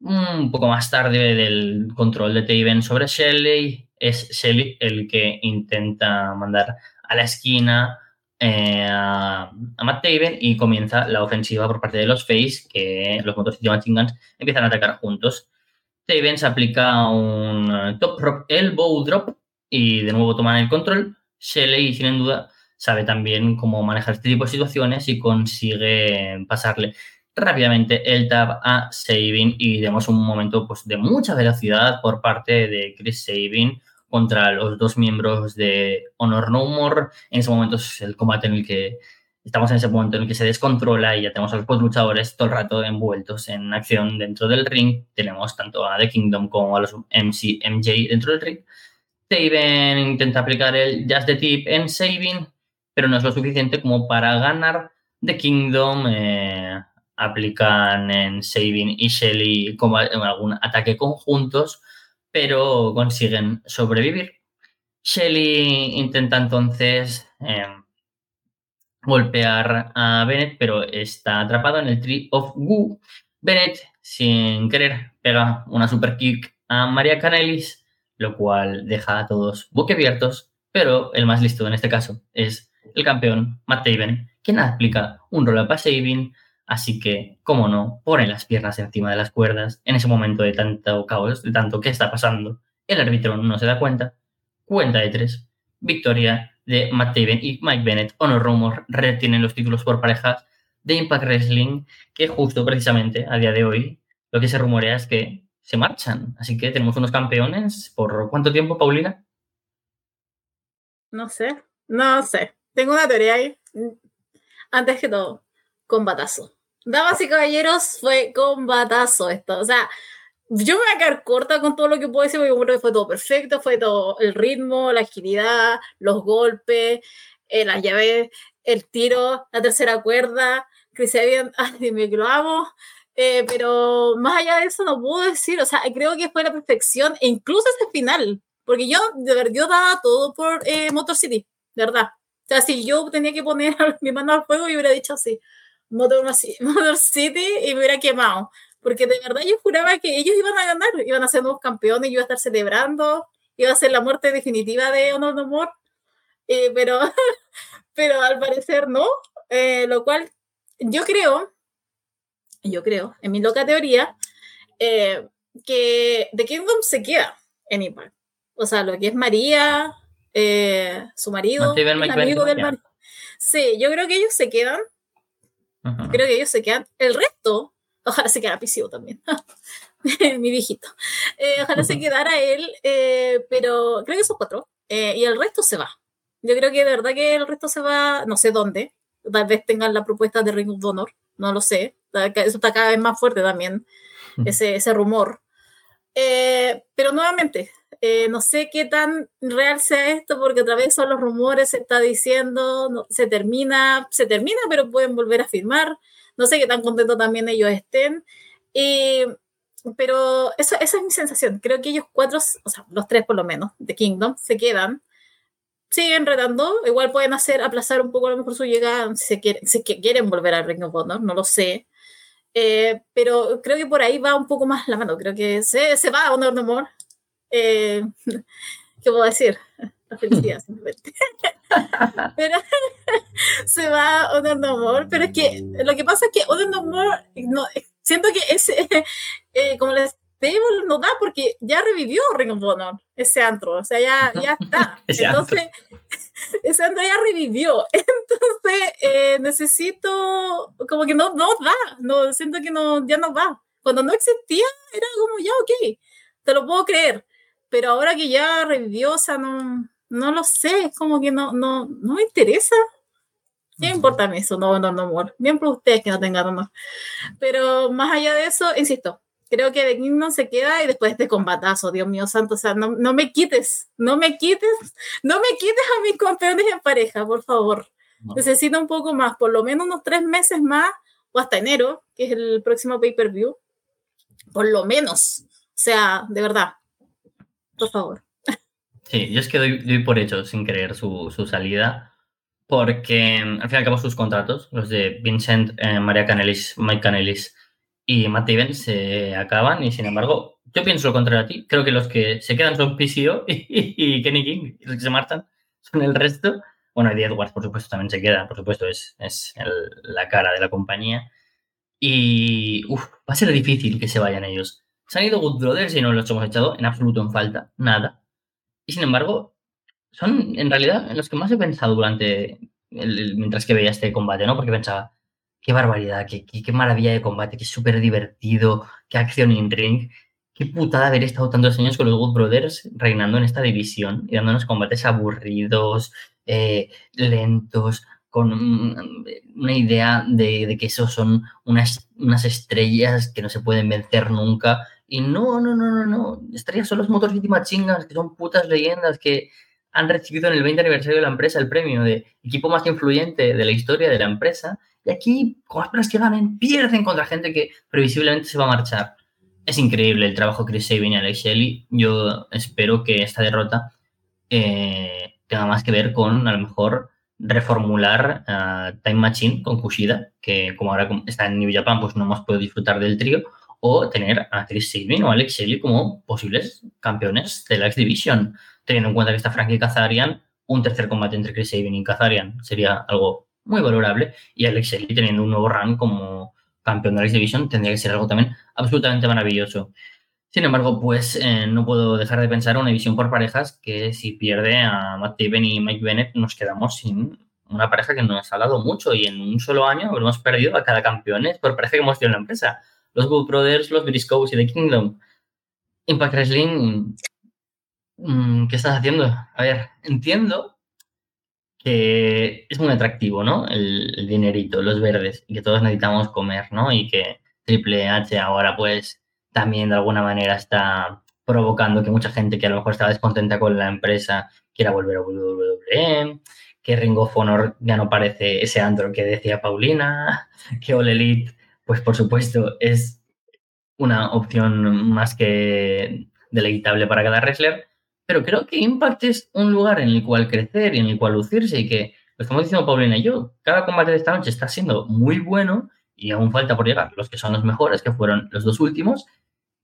Un poco más tarde del control de Taven sobre Shelley, es Shelley el que intenta mandar a la esquina eh, a, Matt Taven y comienza la ofensiva por parte de los Face, que los Motor City Machine Guns empiezan a atacar juntos. Taven se aplica un top drop, elbow drop y de nuevo toman el control. Shelley, sin duda, sabe también cómo manejar este tipo de situaciones y consigue pasarle rápidamente el tab a Sabin y vemos un momento pues, de mucha velocidad por parte de Chris Sabin contra los dos miembros de Honor No More. En ese momento es el combate en el que estamos en ese momento en el que se descontrola y ya tenemos a los luchadores todo el rato envueltos en acción dentro del ring. Tenemos tanto a The Kingdom como a los MC, MJ dentro del ring. Taven intenta aplicar el Just the Tip en Saving, pero no es lo suficiente como para ganar. The Kingdom eh, aplican en Saving y Shelly como algún ataque conjuntos pero consiguen sobrevivir. Shelly intenta entonces em, golpear a Bennett, pero está atrapado en el Tree of Goo. Bennett, sin querer, pega una super kick a María Canelis, lo cual deja a todos boquiabiertos, pero el más listo en este caso es el campeón Matt Taven, quien aplica un roll-up saving Así que, cómo no, pone las piernas encima de las cuerdas en ese momento de tanto caos, de tanto que está pasando. El árbitro no se da cuenta. Cuenta de tres. Victoria de Matt Taven y Mike Bennett. Honor Rumor retienen los títulos por parejas de Impact Wrestling, que justo precisamente a día de hoy lo que se rumorea es que se marchan. Así que tenemos unos campeones. ¿Por cuánto tiempo, Paulina? No sé, no sé. Tengo una teoría ahí. Antes que todo, combatazo. Damas y caballeros, fue combatazo esto. O sea, yo me voy a quedar corta con todo lo que puedo decir porque creo que fue todo perfecto, fue todo el ritmo, la agilidad, los golpes, eh, las llaves, el tiro, la tercera cuerda, Chris Evans, dime que lo amo. Eh, pero más allá de eso no puedo decir, o sea, creo que fue la perfección e incluso ese final, porque yo de verdad yo daba todo por eh, Motor City, de verdad. O sea, si yo tenía que poner mi mano al fuego, yo hubiera dicho así. Motor, City y me hubiera quemado. Porque de verdad yo juraba que ellos iban a ganar, iban a ser nuevos campeones, yo iba a estar celebrando, iba a ser la muerte definitiva de Honor No More. Eh, pero, pero al parecer no. Eh, lo cual yo creo, yo creo, en mi loca teoría, eh, que The Kingdom se queda en Impact. O sea, lo que es María, su marido, el amigo del marido. Sí, yo creo que ellos se quedan Creo que ellos se quedan. El resto, ojalá se quedara Pisio también. Mi viejito. Eh, ojalá se quedara él, eh, pero creo que esos cuatro. Eh, y el resto se va. Yo creo que de verdad que el resto se va, no sé dónde. Tal vez tengan la propuesta de Ring of Honor, no lo sé. Eso está cada vez más fuerte también, ese, ese rumor. pero nuevamente, eh, no sé qué tan real sea esto, porque otra vez son los rumores, se está diciendo, se termina, se termina, pero pueden volver a firmar. No sé qué tan contentos también ellos estén. pero esa es mi sensación. Creo que ellos cuatro, o sea, los tres por lo menos, de Kingdom, se quedan, siguen retando. Igual pueden hacer, aplazar un poco a lo mejor su llegada, si, quieren, si quieren volver al Ring of Honor, no lo sé. Eh, pero creo que por ahí va un poco más la mano. Creo que se, se va a Honor No More eh, ¿qué puedo decir? La felicidad simplemente. pero se va Honor No More, pero es que lo que pasa es que Honor No More, no, siento que ese, eh, como les digo, no da porque ya revivió Ring of Honor, ese antro, o sea, ya, ya está. Entonces, ese antro ya revivió. Entonces, eh, necesito, como que no, no da, no, siento que no, ya no va. Cuando no existía, era como, ya, ok, te lo puedo creer pero ahora que ya revivió, o sea, no, no lo sé, es como que no, no, no me interesa. ¿Qué importa eso? No, no, no, amor. Bien por ustedes que no tengan amor. Pero más allá de eso, insisto, creo que de no se queda y después de este combatazo, Dios mío santo, o sea, no, no, me quites, no me quites, no me quites a mis campeones en pareja, por favor. Necesito un poco más, por lo menos unos tres meses más, o hasta enero, que es el próximo pay-per-view, por lo menos sea, de verdad, favor. Sí, yo es que doy, por hecho, sin creer, su, salida, porque al fin y al cabo sus contratos, los de Vincent, eh, María Canelis, Mike Canelis y Matt Even, se acaban y sin embargo, yo pienso lo contrario a ti. Creo que los que se quedan son PCO y, Kenny King, los que se marchan son el resto. Bueno, Eddie Edwards, por supuesto, también se queda, por supuesto, es, es la cara de la compañía. Y va a ser difícil que se vayan ellos. Se han ido Good Brothers y no los hemos echado en absoluto en falta, nada. Y sin embargo, son en realidad los que más he pensado durante, mientras que veía este combate, ¿no? Porque pensaba, qué barbaridad, qué, qué, maravilla de combate, qué súper divertido, qué acción in ring. Qué putada haber estado tantos años con los Good Brothers reinando en esta división y dándonos combates aburridos, eh, lentos, con una idea de, que esos son unas, unas, estrellas que no se pueden vencer nunca. Y no, no, no, no, no. Estrellas son los Motor City Chingas, que son putas leyendas que han recibido en el 20 aniversario de la empresa el premio de equipo más influyente de la historia de la empresa. Y aquí, con las personas que ganen, pierden contra gente que previsiblemente se va a marchar. Es increíble el trabajo de Chris Sabin y Alex Shelley. Yo espero que esta derrota eh, tenga más que ver con, a lo mejor, reformular uh, Time Machine con Kushida, que como ahora está en New Japan, pues no hemos podido disfrutar del trío, o tener a Chris Sabin o Alex Shelley como posibles campeones de la X Division, teniendo en cuenta que está Frankie Kazarian, un tercer combate entre Chris Sabin y Kazarian sería algo muy valorable, y Alex Shelley teniendo un nuevo run como campeón de la X Division tendría que ser algo también absolutamente maravilloso. Sin embargo, pues eh, no puedo dejar de pensar una división por parejas que si pierde a Matt Taven y Mike Bennett nos quedamos sin una pareja que nos ha dado mucho y en un solo año hemos perdido a cada campeón por pareja que hemos tenido en la empresa. Los Good Brothers, los Briscoes y The Kingdom. Impact Wrestling, mm, ¿qué estás haciendo? A ver, entiendo que es muy atractivo, ¿no? El, dinerito, los verdes, y que todos necesitamos comer, ¿no? Y que Triple H ahora pues también de alguna manera está provocando que mucha gente que a lo mejor estaba descontenta con la empresa quiera volver a WWE, que Ring of Honor ya no parece ese andro que decía Paulina, que All Elite, pues por supuesto, es una opción más que deleitable para cada wrestler, pero creo que Impact es un lugar en el cual crecer y en el cual lucirse y que, lo estamos diciendo Paulina y yo, cada combate de esta noche está siendo muy bueno y aún falta por llegar los que son los mejores, que fueron los dos últimos,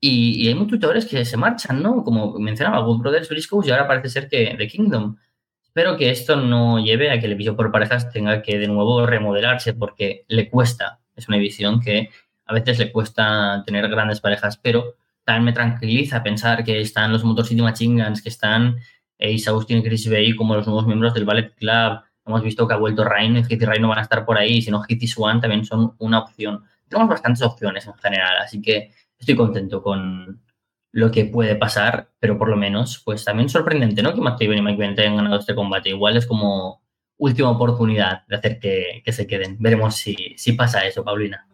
y, hay muchos luchadores que se marchan, ¿no? Como mencionaba, Good Brothers, Briscoes y ahora parece ser que The Kingdom. Espero que esto no lleve a que el división por parejas tenga que de nuevo remodelarse porque le cuesta. Es una división que a veces le cuesta tener grandes parejas, pero también me tranquiliza pensar que están los Motor City que están Ace Austin y Chris Bay como los nuevos miembros del Ballet Club. Hemos visto que ha vuelto Rain Hit y Rain no van a estar por ahí, sino Hit y Swan también son una opción. Tenemos bastantes opciones en general, así que estoy contento con lo que puede pasar, pero por lo menos, pues también sorprendente, ¿no? Que Matt y Mike Bennett hayan ganado este combate. Igual es como última oportunidad de hacer que, se queden. Veremos si, si pasa eso, Paulina.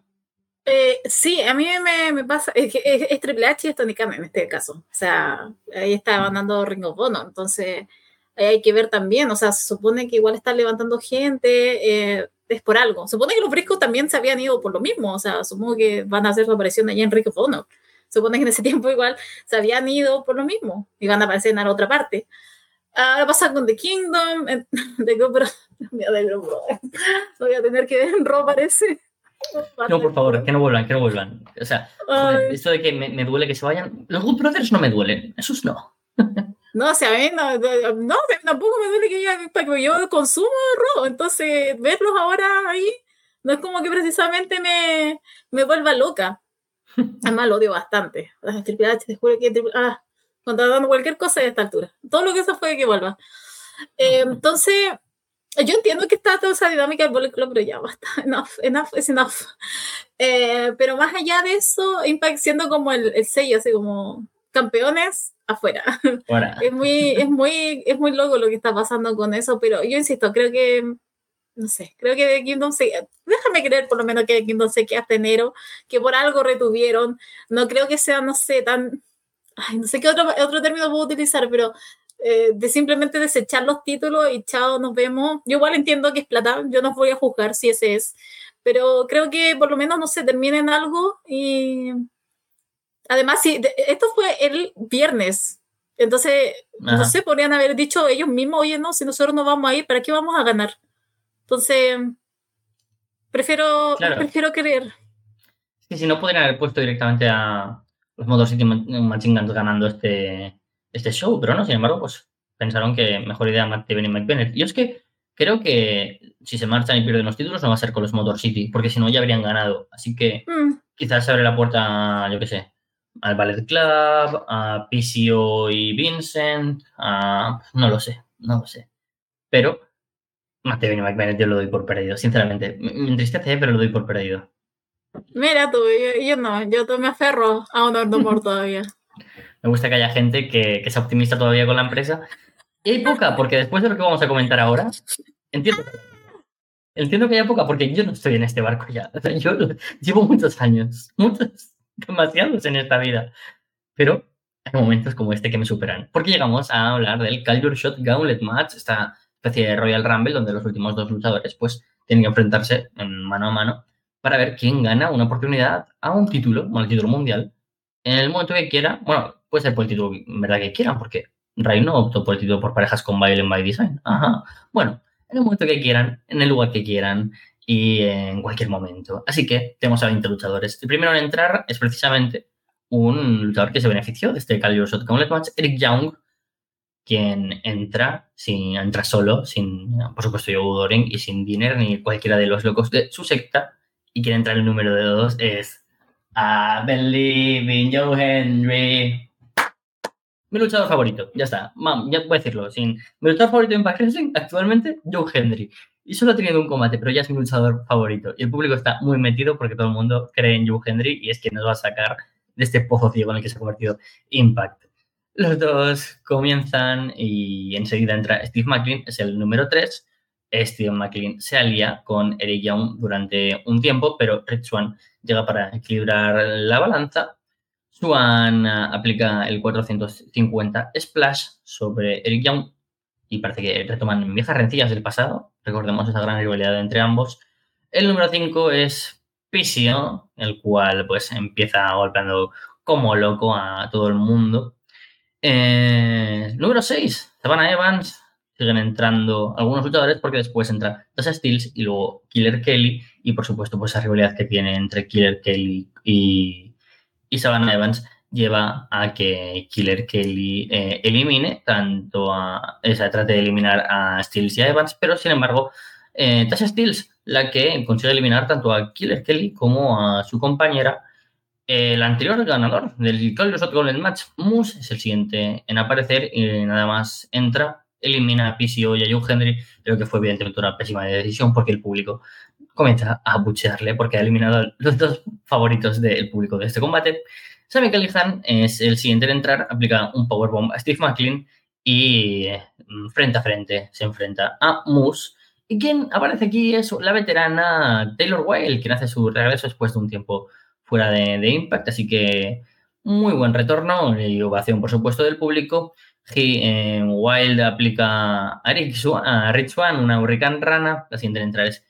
Eh, sí, a mí me, pasa, es, es, Triple H y es Tony Khan en este caso. O sea, ahí está mandando Ring of Honor, entonces ahí hay que ver también, o sea, se supone que igual está levantando gente, eh, es por algo. Supone que los briscos también se habían ido por lo mismo, o sea, supongo que van a hacer su aparición allá en Rick of Honor. Supone que en ese tiempo igual se habían ido por lo mismo y van a aparecer en la otra parte. Ahora pasa con The Kingdom, de GoPro, voy a tener que ver en Raw, parece. No, por favor, que no vuelvan, que no vuelvan. O sea, esto de que me, me, duele que se vayan. Los Good Brothers no me duelen, esos no. No, o sea, a mí no, no, tampoco me duele que ya, porque yo consumo rojo, entonces verlos ahora ahí no es como que precisamente me, me vuelva loca. Además lo odio bastante. Triple H, te juro que ah, contratando cualquier cosa de esta altura. Todo lo que eso fue que vuelva. Eh, entonces, yo entiendo que está toda esa dinámica del Bullet Club, pero ya basta. Enough, enough is enough. Eh, pero más allá de eso, Impact siendo como el, el sello, así como campeones afuera. Es muy, es muy, es muy loco lo que está pasando con eso, pero yo insisto, creo que, no sé, creo que Kingdom se, déjame creer por lo menos que Kingdom se queda hasta enero, que por algo retuvieron, no creo que sea, no sé, tan, ay, no sé qué otro, otro término puedo utilizar, pero eh, de simplemente desechar los títulos y chao, nos vemos. Yo igual entiendo que es plata, yo no voy a juzgar si ese es, pero creo que por lo menos no se sé, terminen algo y Además, sí, esto fue el viernes. Entonces, no sé, podrían haber dicho ellos mismos, oye, no, si nosotros no vamos a ir, ¿para qué vamos a ganar? Entonces, prefiero, prefiero creer. Sí, si no podrían haber puesto directamente a los Motor City Machine Guns ganando este, este show, pero no, sin embargo, pues pensaron que mejor idea Matt Taven y Mike Bennett. Y es que creo que si se marchan y pierden los títulos no va a ser con los Motor City, porque si no ya habrían ganado. Así que mm. quizás se abre la puerta, yo qué sé, al Ballet Club, a PCO y Vincent, a... no lo sé, no lo sé. Pero Matt Taven y Mike Bennett yo lo doy por perdido, sinceramente. Me entristece, pero lo doy por perdido. Mira tú, yo, no, yo me aferro a un Honor todavía. me gusta que haya gente que, que sea optimista todavía con la empresa y hay poca, porque después de lo que vamos a comentar ahora, entiendo, entiendo que haya poca, porque yo no estoy en este barco ya. yo llevo muchos años, muchos, demasiados en esta vida. Pero hay momentos como este que me superan. Porque llegamos a hablar del Culture Shot Gauntlet Match, esta especie de Royal Rumble, donde los últimos dos luchadores pues tienen que enfrentarse en mano a mano para ver quién gana una oportunidad a un título, bueno, el título mundial, en el momento que quiera. Bueno, puede ser por el título en verdad que quieran, porque Ray no optó por el título por parejas con Violent by Design. Ajá. Bueno, en el momento que quieran, en el lugar que quieran y en cualquier momento. Así que tenemos a 20 luchadores. El primero en entrar es precisamente un luchador que se benefició de este Calibur Shot Gauntlet Match, Eric Young, quien entra, sin, entra solo, sin, por supuesto, Joe Doring y sin Dinner ni cualquiera de los locos de su secta. Y quien entra en el número de dos es a Believe in Joe Henry. Mi luchador favorito, ya está. Mam, ya a decirlo. Sin... Mi luchador favorito en Impact Wrestling actualmente, Joe Henry. Y solo ha tenido un combate, pero ya es mi luchador favorito. Y el público está muy metido porque todo el mundo cree en Joe Henry y es que nos va a sacar de este pozo ciego en el que se ha convertido Impact. Los dos comienzan y enseguida entra Steve McLean, es el número 3. Steve McLean se alía con Eric Young durante un tiempo, pero Rich Swan llega para equilibrar la balanza Swan eh, aplica el 450 Splash sobre Eric Young y parece que retoman viejas rencillas del pasado. Recordemos esa gran rivalidad entre ambos. El número 5 es Pisio, el cual pues empieza golpeando como loco a todo el mundo. Eh, número 6, Savannah Evans. Siguen entrando algunos luchadores porque después entra Tasha Steels y luego Killer Kelly. Y por supuesto, pues esa rivalidad que tiene entre Killer Kelly y y Savannah Evans lleva a que Killer Kelly eh, elimine tanto a esa trate de eliminar a Steels y a Evans, pero sin embargo eh, Tasha Steels la que consigue eliminar tanto a Killer Kelly como a su compañera el anterior ganador del Calder Golden Match, Moose, es el siguiente en aparecer y nada más entra, elimina a PCO y a Joe Henry, pero que fue evidentemente una pésima decisión porque el público comienza a buchearle porque ha eliminado a los dos favoritos del público de este combate. Sammy Callihan es el siguiente en entrar, aplica un powerbomb a Steve McLean y mm, frente a frente se enfrenta a Moose. Y quien aparece aquí es la veterana Taylor Wilde, quien hace su regreso después de un tiempo fuera de, Impact. Así que muy buen retorno y ovación, por supuesto, del público. Eh, Wild aplica a, Rich Swan una Hurricane Rana. La siguiente en entrar es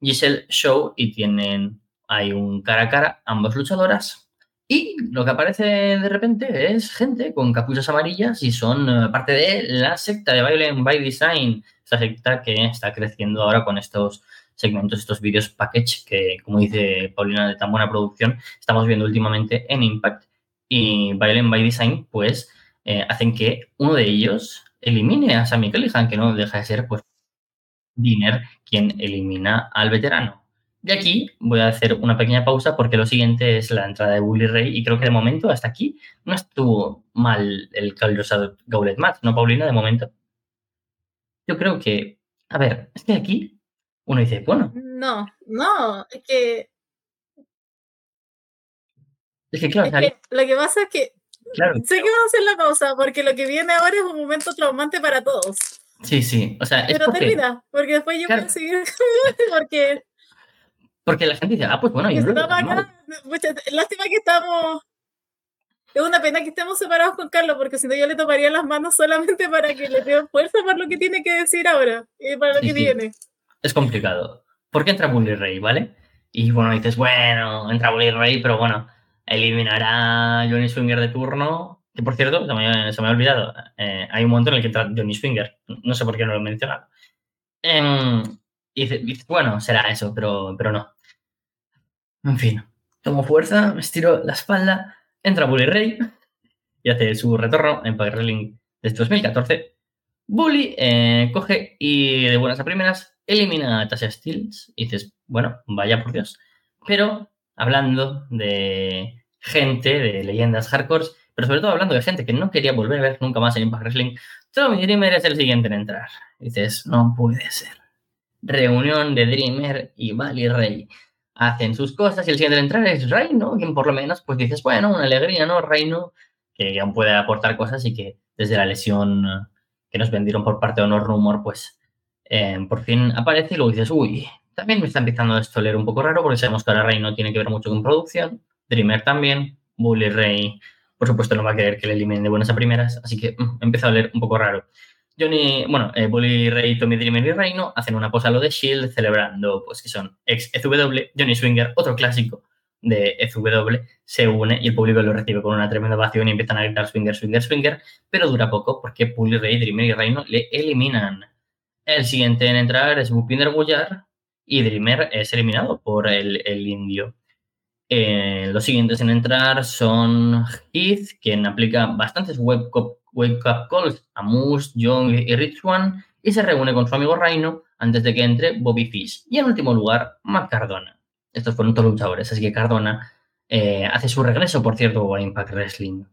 Giselle Show y tienen hay un cara a cara, ambas luchadoras. Y lo que aparece de repente es gente con capuchas amarillas y son eh, parte de la secta de Violent by Design, esta secta que está creciendo ahora con estos segmentos, estos vídeos package que, como dice Paulina, de tan buena producción, estamos viendo últimamente en Impact. Y Violent by Design, pues, eh, hacen que uno de ellos elimine a Sammy Callihan, que no deja de ser, pues, Dinner quien elimina al veterano. De aquí voy a hacer una pequeña pausa porque lo siguiente es la entrada de Bully Ray y creo que de momento hasta aquí no estuvo mal el Calderosado Gauntlet Match, ¿no, Paulina? De momento. Yo creo que, a ver, es que aquí uno dice, bueno. No, no, es que... Es que claro, lo que pasa es que... Claro. Sé que vamos a hacer la pausa porque lo que viene ahora es un momento traumante para todos. Sí, sí. O sea, Pero porque... termina, porque después yo voy a seguir porque... Porque la gente dice, ah, pues bueno, yo no acá, Lástima que estamos... Es una pena que estemos separados con Carlos, porque si no yo le tomaría las manos solamente para que le dé fuerza para lo que tiene que decir ahora y para lo que viene. Es complicado. ¿Por qué entra Bully Ray, vale? Y bueno, dices, bueno, entra Bully Ray, pero bueno, eliminará a Johnny Swinger de turno. Que por cierto, se me, ha olvidado. eh, hay un momento en el que entra Johnny Swinger. No sé por qué no lo he mencionado. Em, y dice, bueno, será eso, pero, pero no. En fin, tomo fuerza, me estiro la espalda, entra Bully Ray y hace su retorno en Power Wrestling desde 2014. Bully eh, coge y de buenas a primeras elimina a Tasha Steels y dices, bueno, vaya por Dios. Pero hablando de gente, de leyendas hardcore, pero sobre todo hablando de gente que no quería volver a ver nunca más en Impact Wrestling, Tommy Dreamer es el siguiente en entrar. Y dices, no puede ser. Reunión de Dreamer y Valley Rey. Hacen sus cosas y el siguiente en entrar es Reino, quien por lo menos pues dices, bueno, una alegría, ¿no? Reino, que aún puede aportar cosas y que desde la lesión eh, que nos vendieron por parte de Honor Rumor, pues eh, por fin aparece y luego dices, uy, también me está empezando esto a leer un poco raro porque sabemos que ahora Rey no tiene que ver mucho con producción, Dreamer también, Bully Ray, por supuesto no va a querer que le eliminen de buenas a primeras, así que mm, empieza a leer un poco raro. Johnny, bueno, eh, Bully Ray, Tommy Dreamer y Reino hacen una posa a lo de Shield celebrando, pues que son ex FW, Johnny Swinger, otro clásico de FW, se une y el público lo recibe con una tremenda ovación y empiezan a gritar Swinger, Swinger, Swinger, pero dura poco porque Bully Ray, Dreamer y Reino le eliminan. El siguiente en entrar es Bupinder Gullar y Dreamer es eliminado por el, el indio. Eh, los siguientes en entrar son Heath, quien aplica bastantes wake up, calls a Moose, Young y Rich One y se reúne con su amigo Rhino antes de que entre Bobby Fish. Y en último lugar, Matt Cardona. Estos fueron todos luchadores, así que Cardona eh, hace su regreso, por cierto, a Impact Wrestling.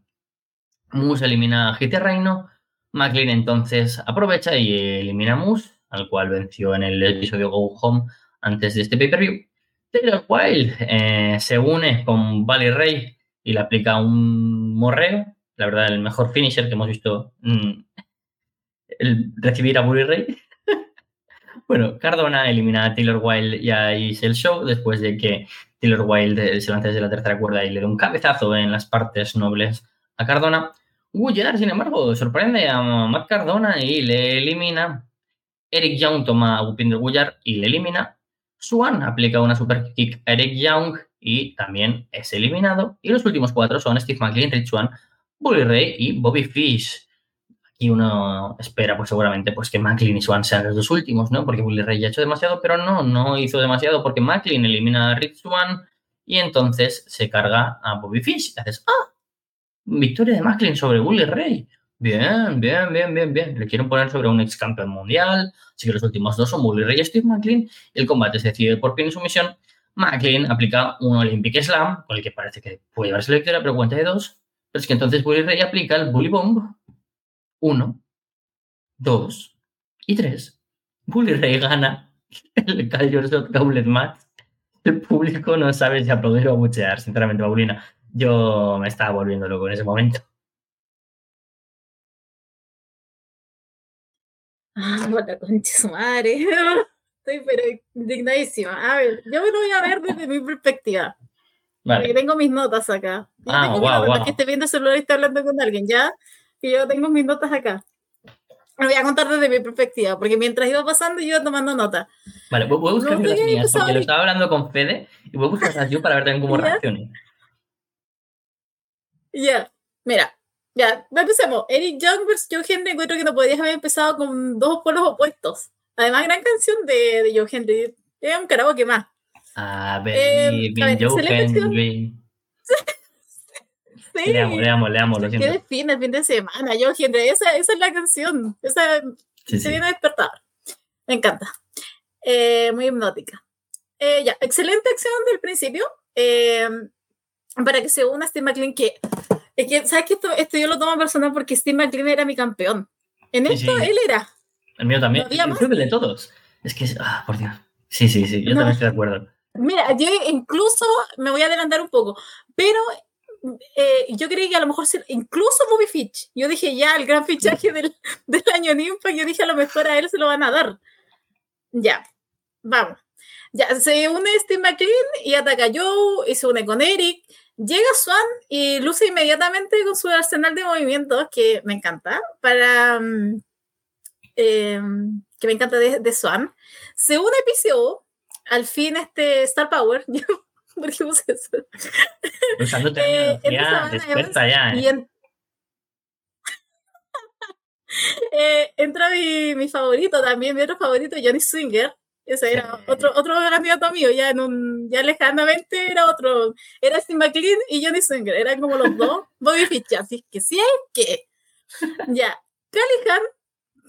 Moose elimina a Heath y Rhino. McLean entonces aprovecha y elimina a Moose, al cual venció en el episodio Go Home antes de este pay-per-view. Taylor Wilde eh, se une con Valley Ray y le aplica un morreo. La verdad, el mejor finisher que hemos visto. Mm, el recibir a Bully Ray. bueno, Cardona elimina a Taylor Wilde y a Isel Show después de que Taylor Wilde se lance desde la tercera cuerda y le da un cabezazo en las partes nobles a Cardona. Gullar, sin embargo, sorprende a Matt Cardona y le elimina. Eric Young toma a Wupinder Gullar y le elimina. Swan aplica una super kick a Eric Young y también es eliminado. Y los últimos cuatro son Steve McLean, Rich Swan, Bully Ray y Bobby Fish. Aquí uno espera, pues seguramente, pues que McLean y Swan sean los dos últimos, ¿no? Porque Bully Ray ya ha hecho demasiado, pero no, no hizo demasiado porque McLean elimina a Rich Swan y entonces se carga a Bobby Fish. Y haces, ¡ah! Victoria de McLean sobre Bully Ray. Bien, bien, bien, bien, bien. Le quieren poner sobre un ex campeón mundial. Así que los últimos dos son Bully Ray y Steve McLean. El combate se decide por pin y sumisión. McLean aplica un Olympic Slam, con el que parece que puede llevarse la pero cuenta de dos. Pero es que entonces Bully Ray aplica el Bully Bomb. Uno, dos y tres. Bully Ray gana el Call Gauntlet Match. El público no sabe si aplaudir o abuchear, sinceramente, Paulina. Yo me estaba volviendo loco en ese momento. Ah, por la concha de su madre. Estoy pero indignadísima. A ver, yo me lo voy a ver desde mi perspectiva. Porque Vale. tengo mis notas acá. Yo Ah, tengo mis guau, notas, guau. que esté viendo el celular y está hablando con alguien, ¿ya? Y yo tengo mis notas acá. Me voy a contar desde mi perspectiva, porque mientras iba pasando yo iba tomando notas. Vale, voy a buscar No las mías porque lo estaba hablando con Fede y voy a buscarlas yo para ver también cómo Ya. reaccione. Ya, mira, ya, empecemos. Eric Young versus Joe Henry, encuentro que no podías haber empezado con dos polos opuestos. Además, gran canción de, de Joe Henry. Es un karaoke más. A ver, Eh, bien, a ver, Joe Henry. Sí. Leamos, leamos, leamos, lo siento. define el fin de semana, Joe Henry. Esa, esa es la canción. Esa Sí, se sí. viene a despertar. Me encanta. Eh, muy hipnótica. Eh, ya, excelente acción del principio. eh, para que se una Steve McLean, que es que, ¿sabes que esto, esto yo lo tomo personal porque Steve McLean era mi campeón. En esto sí. él era. El mío también. ¿No había Yo más? el de todos. Es que, ah, por Dios. Sí, sí, sí. Yo No. también estoy de acuerdo. Mira, yo incluso me voy a adelantar un poco, pero eh, yo creí que a lo mejor incluso Bobby Fitch, yo dije ya, el gran fichaje del, del año en Impact, yo dije a lo mejor a él se lo van a dar. Ya, vamos. Ya, se une Steve McLean y ataca a Joe y se une con Eric. Llega Swan y luce inmediatamente con su arsenal de movimientos, que me encanta, para... mm, eh, que me encanta de, de Swan. Se une PCO, al fin este Star Power, yo ¿Por qué puse eso? Eh, Y ¿eh? en- Eh, entra mi, mi favorito también, mi otro favorito, Johnny Swinger. Ese era Sí. otro, otro candidato mío, ya en un, ya lejanamente era otro. Era Steve McLean y Johnny Swinger, eran como los dos. Bobby Fitch, así que sí hay que. Ya. Callahan,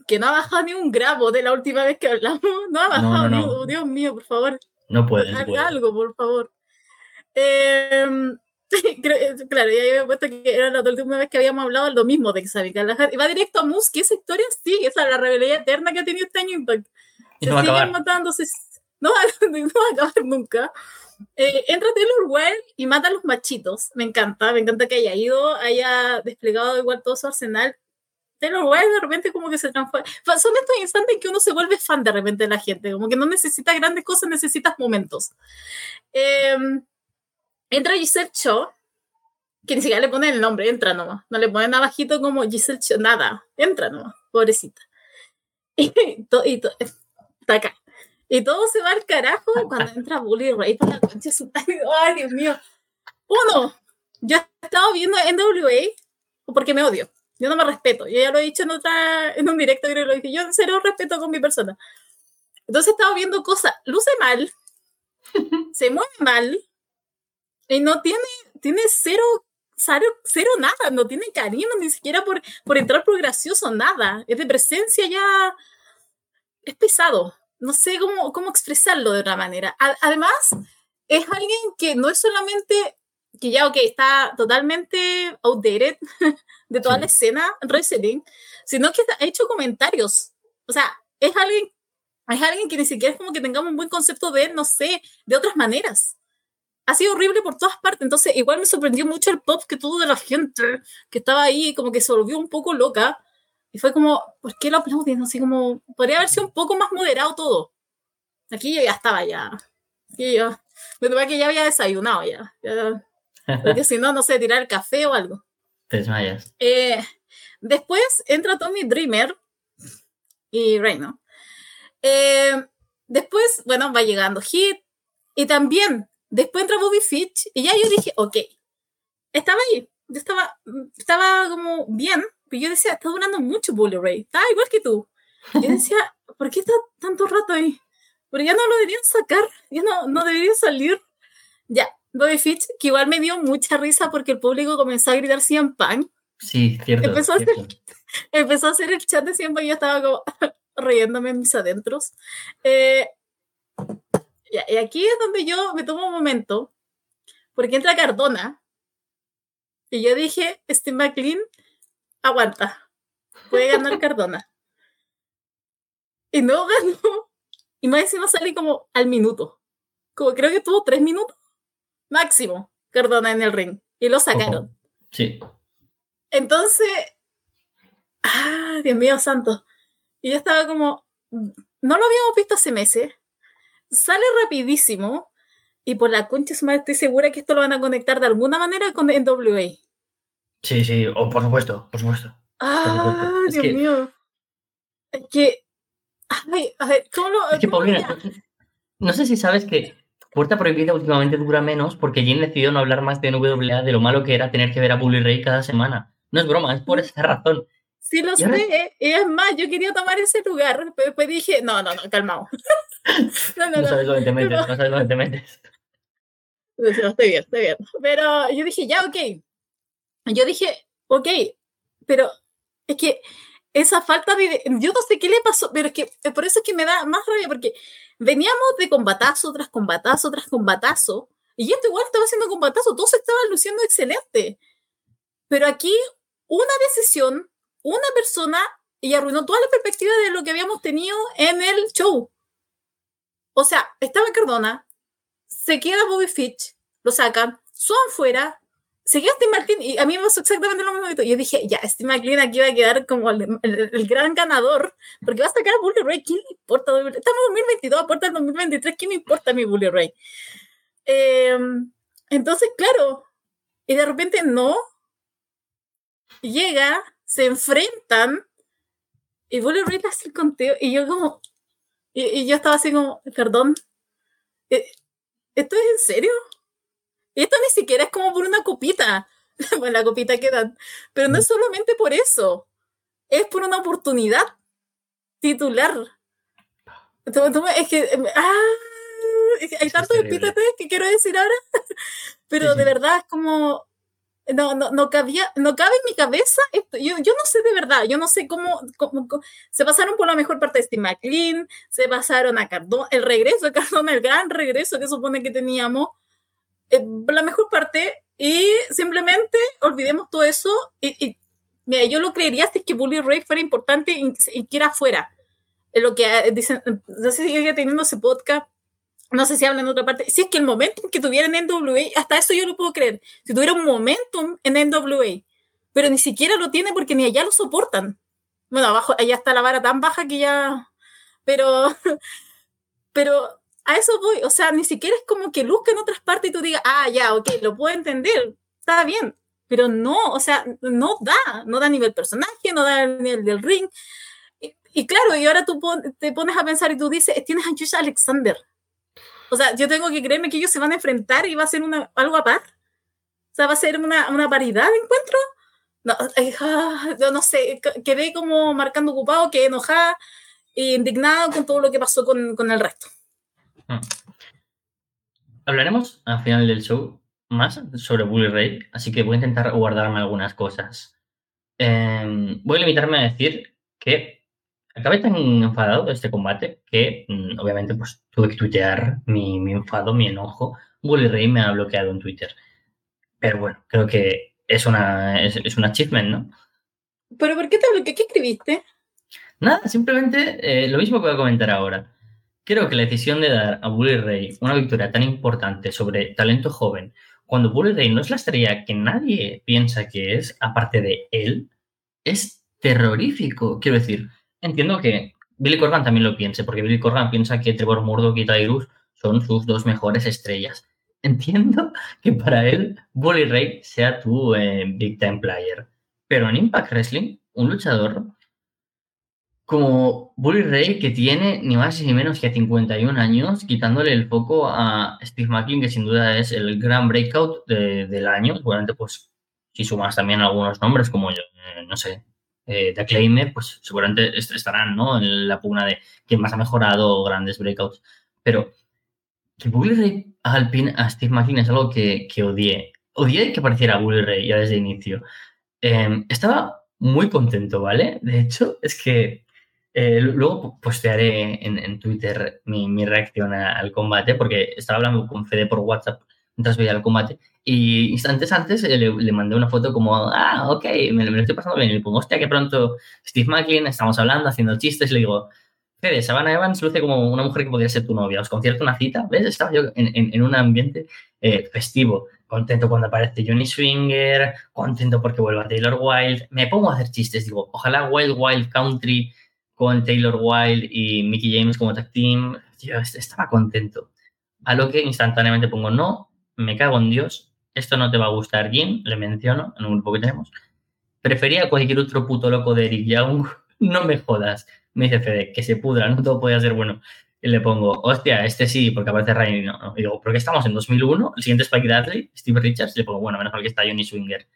que no ha bajado ni un gramo de la última vez que hablamos, no ha No, bajado no, ni no. un, Dios mío, por favor. No puede, no Haga puede. algo, por favor. Eh, claro, ya había puesto que era la última vez que habíamos hablado lo mismo de Xavi Callahan. Y va directo a que esa historia sigue, esa es la rebelión eterna que ha tenido este año Impact. Y Se no va a siguen acabar. matándose, no va, no va a acabar nunca. Eh, entra Taylor Wild y mata a los machitos. Me encanta, me encanta que haya ido, haya desplegado igual todo su arsenal. Taylor Wild de repente como que se transforma. Son estos instantes en que uno se vuelve fan de repente de la gente, como que no necesitas grandes cosas, necesitas momentos. Eh, entra Giselle Cho, que ni siquiera le ponen el nombre, entra nomás. No le ponen abajito como Giselle Cho, nada, entra nomás, pobrecita. Y, to- y to- acá. Y todo se va al carajo cuando entra Bully Ray por la concha su. Ay, Dios mío. Uno, yo he estado viendo NWA porque me odio. Yo no me respeto. Yo ya lo he dicho en otra, en un directo, creo que lo dije. Yo serio respeto con mi persona. Entonces he estado viendo cosas. Luce mal, se mueve mal, y no tiene, tiene cero, cero, cero nada, no tiene cariño ni siquiera por, por entrar por gracioso, nada. Es de presencia ya, es pesado. No sé cómo, cómo expresarlo de otra manera. Además, es alguien que no es solamente, que ya, ok, está totalmente outdated de toda Sí. la escena wrestling, sino que ha hecho comentarios. O sea, es alguien, es alguien que ni siquiera es como que tengamos un buen concepto de él, no sé, de otras maneras ha sido horrible por todas partes. Entonces, igual me sorprendió mucho el pop que tuvo de la gente que estaba ahí, como que se volvió un poco loca. Y fue como, ¿por qué lo aplauden? Así como, podría haber sido un poco más moderado todo. Aquí yo ya estaba ya. Aquí yo, me que ya había desayunado ya. ya porque si no, no sé, tirar el café o algo. Te desmayas. Eh, después entra Tommy Dreamer y Reino. Eh, después, bueno, va llegando Hit. Y también, después entra Bobby Fitch. Y ya yo dije, ok, estaba ahí. Yo estaba, estaba como bien. Pero yo decía, está durando mucho Bully Ray. Estaba igual que tú. Yo decía, ¿por qué está tanto rato ahí? Pero ya no lo deberían sacar. Ya no, no debería salir. Ya, Bobby Fitch, que igual me dio mucha risa porque el público comenzó a gritar CM Punk Sí, cierto. Empezó a cierto. empezó a hacer el chat de siempre y yo estaba como riéndome en mis adentros. Eh, y, y aquí es donde yo me tomo un momento, porque entra Cardona y yo dije, Steve McLean, aguanta, puede ganar Cardona. Y no ganó. Y más encima salí como al minuto. Como creo que tuvo tres minutos máximo Cardona en el ring. Y lo sacaron. Sí. Entonces, ah, Dios mío santo. Y yo estaba como, no lo habíamos visto hace meses. Sale rapidísimo. Y por la concha estoy segura que esto lo van a conectar de alguna manera con NWA. Sí, sí. O por supuesto, por supuesto. Ah, Es Dios que- mío. Es que. Ay, a ver, ¿cómo lo.? Es que, Paulina, no sé si sabes que Puerta Prohibida últimamente dura menos porque Jane decidió no hablar más de NWA de lo malo que era tener que ver a Bully Ray cada semana. No es broma, es por esa razón. Sí, lo Y ahora- sé. Y es más, yo quería tomar ese lugar, pero después dije, no, no, no, calmado. no, no, No no. sabes dónde te metes, no sabes dónde te metes. No, estoy bien, estoy bien. Pero yo dije, ya, ok. Yo dije, ok, pero es que esa falta de... Yo no sé qué le pasó, pero es que por eso es que me da más rabia, porque veníamos de combatazo tras combatazo tras combatazo, y esto igual estaba haciendo combatazo, todos estaban luciendo excelente. Pero aquí, una decisión, una persona, y arruinó toda la perspectiva de lo que habíamos tenido en el show. O sea, estaba Cardona, se queda Bobby Fitch, lo sacan, son fuera, se queda Steve McLean y a mí me pasó exactamente lo mismo. Yo dije, ya, Steve McLean aquí va a quedar como el, el- el gran ganador, porque va a sacar a Bully Ray, ¿quién le importa? Estamos en 2022, aporta el 2023, ¿quién me importa mi Bully Ray? Eh, entonces, claro, y de repente no, llega, se enfrentan y Bully Ray hace el conteo y yo como, y, y yo estaba así como, perdón, eh, ¿esto es en serio? Esto ni siquiera es como por una copita. bueno, la copita queda. Pero no es solamente por eso. Es por una oportunidad titular. Es que. Ah, hay tantos epítetos que quiero decir ahora. Pero de verdad es como no, no, no, cabía, no cabe en mi cabeza esto. Yo, yo no sé de verdad, yo no sé cómo, cómo, se pasaron por la mejor parte de Steve McLean, se pasaron a Cardona, el regreso de Cardona, el gran regreso que supone que teníamos, eh, la mejor parte, y simplemente olvidemos todo eso. Y, mira, yo lo creería si es que Bully Ray fuera importante y, que era fuera. Lo que eh, dicen, no sé si sigue teniendo ese podcast no sé si hablan en otra parte, si es que el momentum que tuviera en NWA, hasta eso yo lo puedo creer, si tuviera un momentum en NWA, pero ni siquiera lo tiene porque ni allá lo soportan. Bueno, abajo, allá está la vara tan baja que ya, pero, pero a eso voy, o sea, ni siquiera es como que luzca en otras partes y tú digas, ah, ya, ok, lo puedo entender, está bien, pero no, o sea, no da, no da a nivel personaje, no da a nivel del ring. Y, claro, y ahora tú te pones a pensar y tú dices, tienes a Josh Alexander, o sea, yo tengo que creerme que ellos se van a enfrentar y va a ser una, algo a par. O sea, va a ser una, una paridad de encuentro. No, eh, ah, yo no sé, quedé como marcando ocupado, quedé enojada e indignada con todo lo que pasó con, con el resto. Hmm. Hablaremos al final del show más sobre Bully Ray, así que voy a intentar guardarme algunas cosas. Em, voy a limitarme a decir que acabé tan enfadado de este combate que mm, obviamente pues tuve que tuitear mi, mi, enfado, mi enojo. Bully Ray me ha bloqueado en Twitter. Pero bueno, creo que es una es, es un achievement, ¿no? ¿Pero por qué te bloqueó? ¿Qué escribiste? Nada, simplemente eh, lo mismo que voy a comentar ahora. Creo que la decisión de dar a Bully Ray una victoria tan importante sobre talento joven, cuando Bully Ray no es la estrella que nadie piensa que es, aparte de él, es terrorífico. Quiero decir, entiendo que Billy Corgan también lo piense, porque Billy Corgan piensa que Trevor Murdoch y Tyrus son sus dos mejores estrellas. Entiendo que para él Bully Ray sea tu eh, big time player, pero en Impact Wrestling, un luchador como Bully Ray, que tiene ni más ni menos que 51 años, quitándole el foco a Steve McLean, que sin duda es el gran breakout del año. Seguramente, pues, si sumas también algunos nombres, como yo, eh, no sé, eh, de Acclaim, pues seguramente estarán ¿no? en la pugna de quién más ha mejorado grandes breakouts. Pero que Bully Ray haga el pin a Steve McLean es algo que, que odié. Odié que pareciera Bully Ray ya desde el inicio. Em, estaba muy contento, ¿vale? De hecho, es que eh, luego postearé en, en Twitter mi, mi reacción al combate, porque estaba hablando con Fede por WhatsApp mientras veía el combate. Y instantes antes le, le mandé una foto como, ah, ok, me, lo estoy pasando bien. Y le pongo, hostia, que pronto Steve McLean, estamos hablando, haciendo chistes. Y le digo, Fede, Savannah Evans luce como una mujer que podría ser tu novia. Os concierto una cita, ¿ves? Estaba yo en, en, en un ambiente eh, festivo. Contento cuando aparece Johnny Swinger, contento porque vuelve a Taylor Wilde. Me pongo a hacer chistes, digo, ojalá Wild Wild Country con Taylor Wilde y Mickey James como tag team. Yo estaba contento. A lo que instantáneamente pongo, no, me cago en Dios, esto no te va a gustar, Jim, le menciono en un grupo que tenemos. Prefería cualquier otro puto loco de Eric Young, no me jodas. Me dice Fede, que se pudra, no todo puede ser bueno. Y le pongo, hostia, este sí, porque aparece Ryan y digo, porque estamos en 2001, el siguiente es Spike Dudley, Steve Richards, y le pongo, bueno, menos mal que está Johnny Swinger.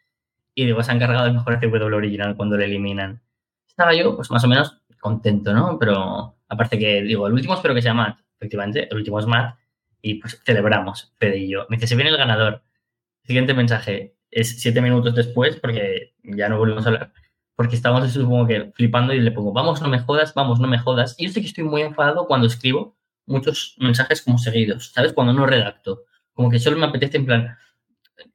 Y digo, se han cargado el mejor CW original cuando le eliminan. Estaba yo, pues más o menos contento, ¿no? Pero aparte que, digo, el último espero que sea Matt, efectivamente, el último es Matt, y pues celebramos, Fede y yo. Me dice, se viene el ganador. Siguiente mensaje, es siete minutos después, porque ya no volvemos a hablar, porque estamos, supongo que, flipando y le pongo, vamos, no me jodas, vamos, no me jodas. Y yo sé que estoy muy enfadado cuando escribo muchos mensajes como seguidos, ¿sabes? Cuando no redacto. Como que solo me apetece, en plan,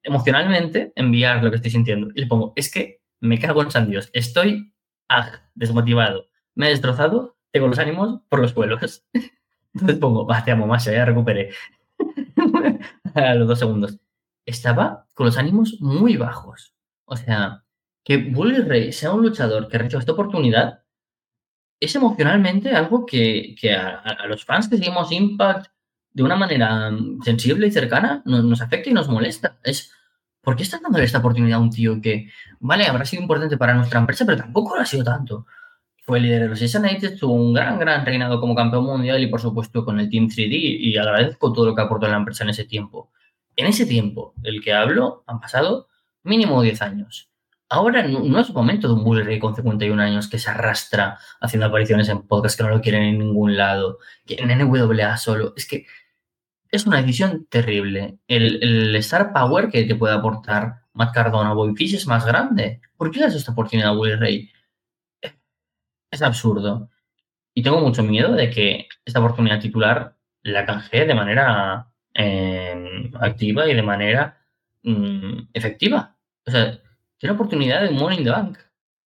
emocionalmente enviar lo que estoy sintiendo. Y le pongo, es que me cago en San Dios, estoy ah, desmotivado, me he destrozado, tengo los ánimos por los suelos. Entonces pongo, va, te amo más, ya recuperé. a los dos segundos. Estaba con los ánimos muy bajos. O sea, que Bully Ray sea un luchador que rechazó esta oportunidad es emocionalmente algo que, que a, a, los fans que seguimos Impact de una manera sensible y cercana nos, nos afecta y nos molesta. Es, ¿por qué están dándole esta oportunidad a un tío que, vale, habrá sido importante para nuestra empresa, pero tampoco lo ha sido tanto? Fue líder de los Season tuvo un gran, gran reinado como campeón mundial y por supuesto con el Team 3D y agradezco todo lo que aportó la empresa en ese tiempo. En ese tiempo del que hablo han pasado mínimo 10 años. Ahora no, es momento de un Bully Ray con 51 años que se arrastra haciendo apariciones en podcast que no lo quieren en ningún lado, que en NWA solo. Es que es una decisión terrible. El, Star Power que te puede aportar Matt Cardona o Bobby Fish es más grande. ¿Por qué le das esta oportunidad a Bully Ray? Es absurdo. Y tengo mucho miedo de que esta oportunidad titular la canjee de manera eh, activa y de manera mm, efectiva. O sea, tiene oportunidad de Money in the Bank.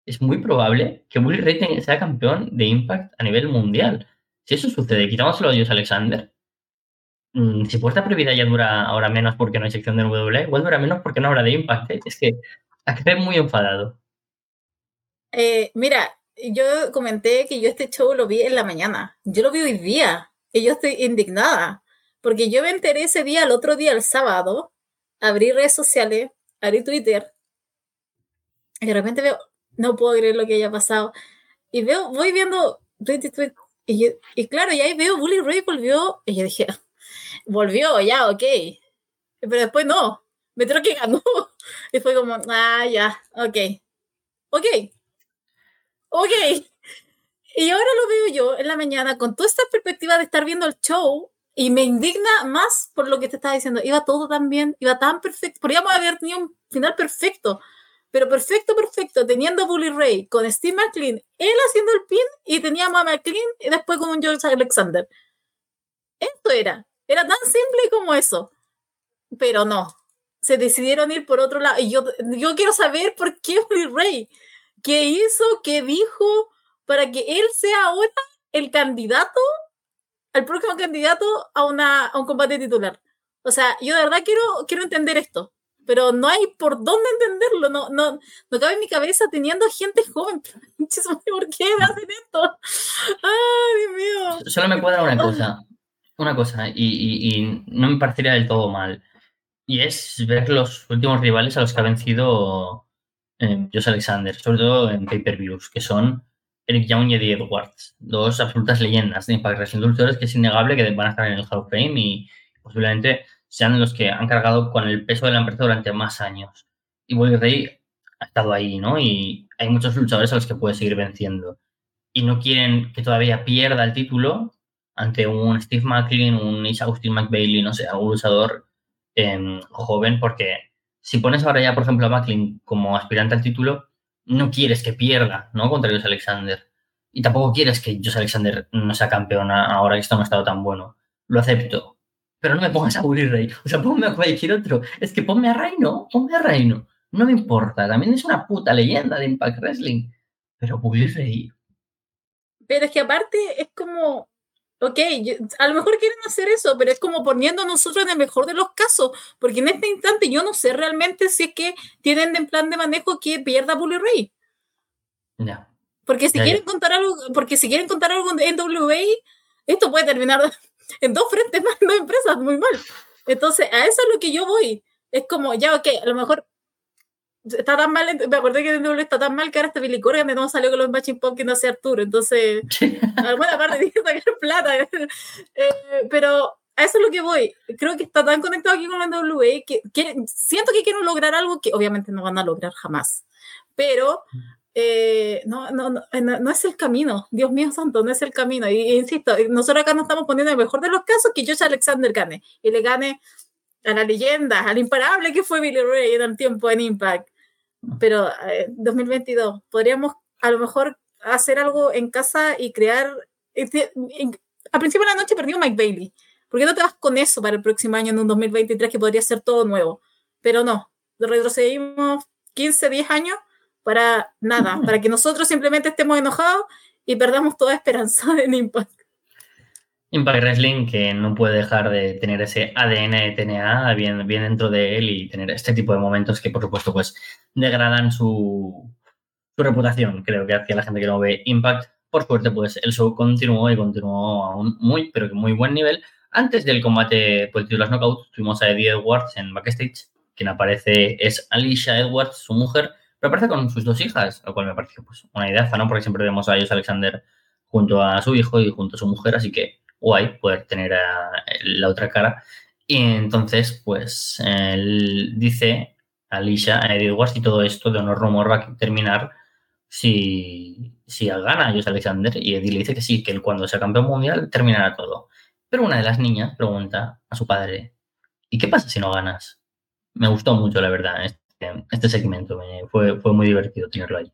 Es muy probable que Bully Ray sea campeón de Impact a nivel mundial. Si eso sucede, quitámoselo a Dios Alexander. Mm, si puesta prohibida ya dura ahora menos porque no hay sección de WWE, igual dura menos porque no habrá de Impact. ¿eh? Es que acabé muy enfadado. Eh, mira, yo comenté que yo este show lo vi en la mañana. Yo lo vi hoy día y yo estoy indignada porque yo me enteré ese día, el otro día, el sábado, abrí redes sociales, abrí Twitter y de repente veo, no puedo creer lo que haya pasado. Y veo, voy viendo y, y claro, y ahí veo Bully Ray volvió, y yo dije, volvió, ya, ok. Pero después no, me creo que ganó. Y fue como, ah, ya, ok. Ok. Ok. Y ahora lo veo yo en la mañana con toda esta perspectiva de estar viendo el show y me indigna más por lo que te estaba diciendo. Iba todo tan bien, iba tan perfecto. Podríamos haber tenido un final perfecto pero perfecto, perfecto, teniendo Bully Ray con Steve McLean, él haciendo el pin y teníamos a McLean y después con un George Alexander. Esto era, era tan simple como eso. Pero no, se decidieron ir por otro lado. Y yo, yo quiero saber por qué Bully Ray, qué hizo, qué dijo, para que él sea ahora el candidato, el próximo candidato a, una, a un combate titular. O sea, yo de verdad quiero, quiero entender esto pero no hay por dónde entenderlo, no, no, no cabe en mi cabeza teniendo gente joven. ¿Por qué hacen esto? ¡Ay, Dios mío! Solo me cuadra una cosa, una cosa, y, no me parecería del todo mal, y es ver los últimos rivales a los que ha vencido eh, Josh Alexander, sobre todo en pay-per-views, que son Eric Young y Eddie Edwards, dos absolutas leyendas de Impact Wrestling, que es innegable que van a estar en el Hall of Fame y posiblemente sean los que han cargado con el peso de la empresa durante más años. Y Bully Ray ha estado ahí, ¿no? Y hay muchos luchadores a los que puede seguir venciendo. Y no quieren que todavía pierda el título ante un Steve McLean, un Austin McBailey, no sé, algún luchador em, joven, porque si pones ahora ya, por ejemplo, a McLean como aspirante al título, no quieres que pierda, ¿no? Contra Josh Alexander. Y tampoco quieres que Josh Alexander no sea campeón ahora que esto no ha estado tan bueno. Lo acepto pero no me pongas a Bully Ray. O sea, ponme a cualquier otro. Es que ponme a Reino, ponme a Reino. No me importa. También es una puta leyenda de Impact Wrestling. Pero Bully Ray. Pero es que aparte es como. Ok, a lo mejor quieren hacer eso, pero es como poniendo a nosotros en el mejor de los casos, porque en este instante yo no sé realmente si es que tienen en plan de manejo que pierda Bully Ray. Ya. Porque si quieren contar algo, porque si quieren contar algo en WA, esto puede terminar en dos frentes más, dos empresas, muy mal. Entonces, a eso es lo que yo voy. Es como, ya, ok, a lo mejor está tan mal, me acordé que de está tan mal que ahora está Billy Corgan no salió con los Matching Pop que no hace Arturo, entonces, alguna parte tiene que sacar plata. Eh, pero a eso es lo que voy. Creo que está tan conectado aquí con la NWA que, que siento que quieren lograr algo que obviamente no van a lograr jamás. Pero eh, no, no, no, no, es el camino, Dios mío santo, no es el camino. Y, insisto, nosotros acá nos estamos poniendo el mejor de los casos que Josh Alexander gane y le gane a la leyenda, al imparable que fue Billy Ray en el tiempo en Impact. Pero 2022, eh, podríamos a lo mejor hacer algo en casa y crear. Este, a principio de la noche perdió Mike Bailey. ¿Por qué no te vas con eso para el próximo año, en un 2023, que podría ser todo nuevo? Pero no, retrocedimos 15, 10 años para nada, para que nosotros simplemente estemos enojados y perdamos toda esperanza en Impact. Impact Wrestling que no puede dejar de tener ese ADN de TNA bien, dentro de él y tener este tipo de momentos que por supuesto pues degradan su, reputación, creo que hacia la gente que no ve Impact. Por suerte pues el show continuó y continuó a un muy pero que muy buen nivel. Antes del combate por el título de Knockout tuvimos a Eddie Edwards en backstage, quien aparece es Alicia Edwards, su mujer, pero aparece con sus dos hijas, lo cual me pareció pues, una idea, ¿no? Porque siempre vemos a ellos Alexander junto a su hijo y junto a su mujer, así que guay poder tener a la otra cara. Y entonces, pues, él dice Alicia, a Eddie Edwards, y todo esto de honor rumor va a terminar si, si gana José Alexander. Y Eddie le dice que sí, que él cuando sea campeón mundial terminará todo. Pero una de las niñas pregunta a su padre, ¿y qué pasa si no ganas? Me gustó mucho, la verdad, este, este segmento. fue, fue muy divertido tenerlo ahí.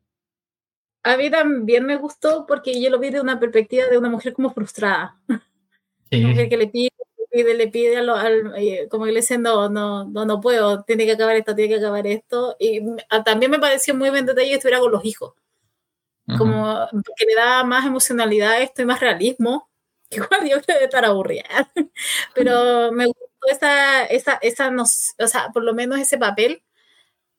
A mí también me gustó porque yo lo vi de una perspectiva de una mujer como frustrada. Sí. Que le pide, le pide, le pide al, eh, como que le dice, no, no, no, no puedo, tiene que acabar esto, tiene que acabar esto. Y también me pareció muy bien detalle que estuviera con los hijos. Como que le da más emocionalidad a esto y más realismo. Igual yo creo que estar aburrida. Pero me gustó esa, esa, esa no, o sea, por lo menos ese papel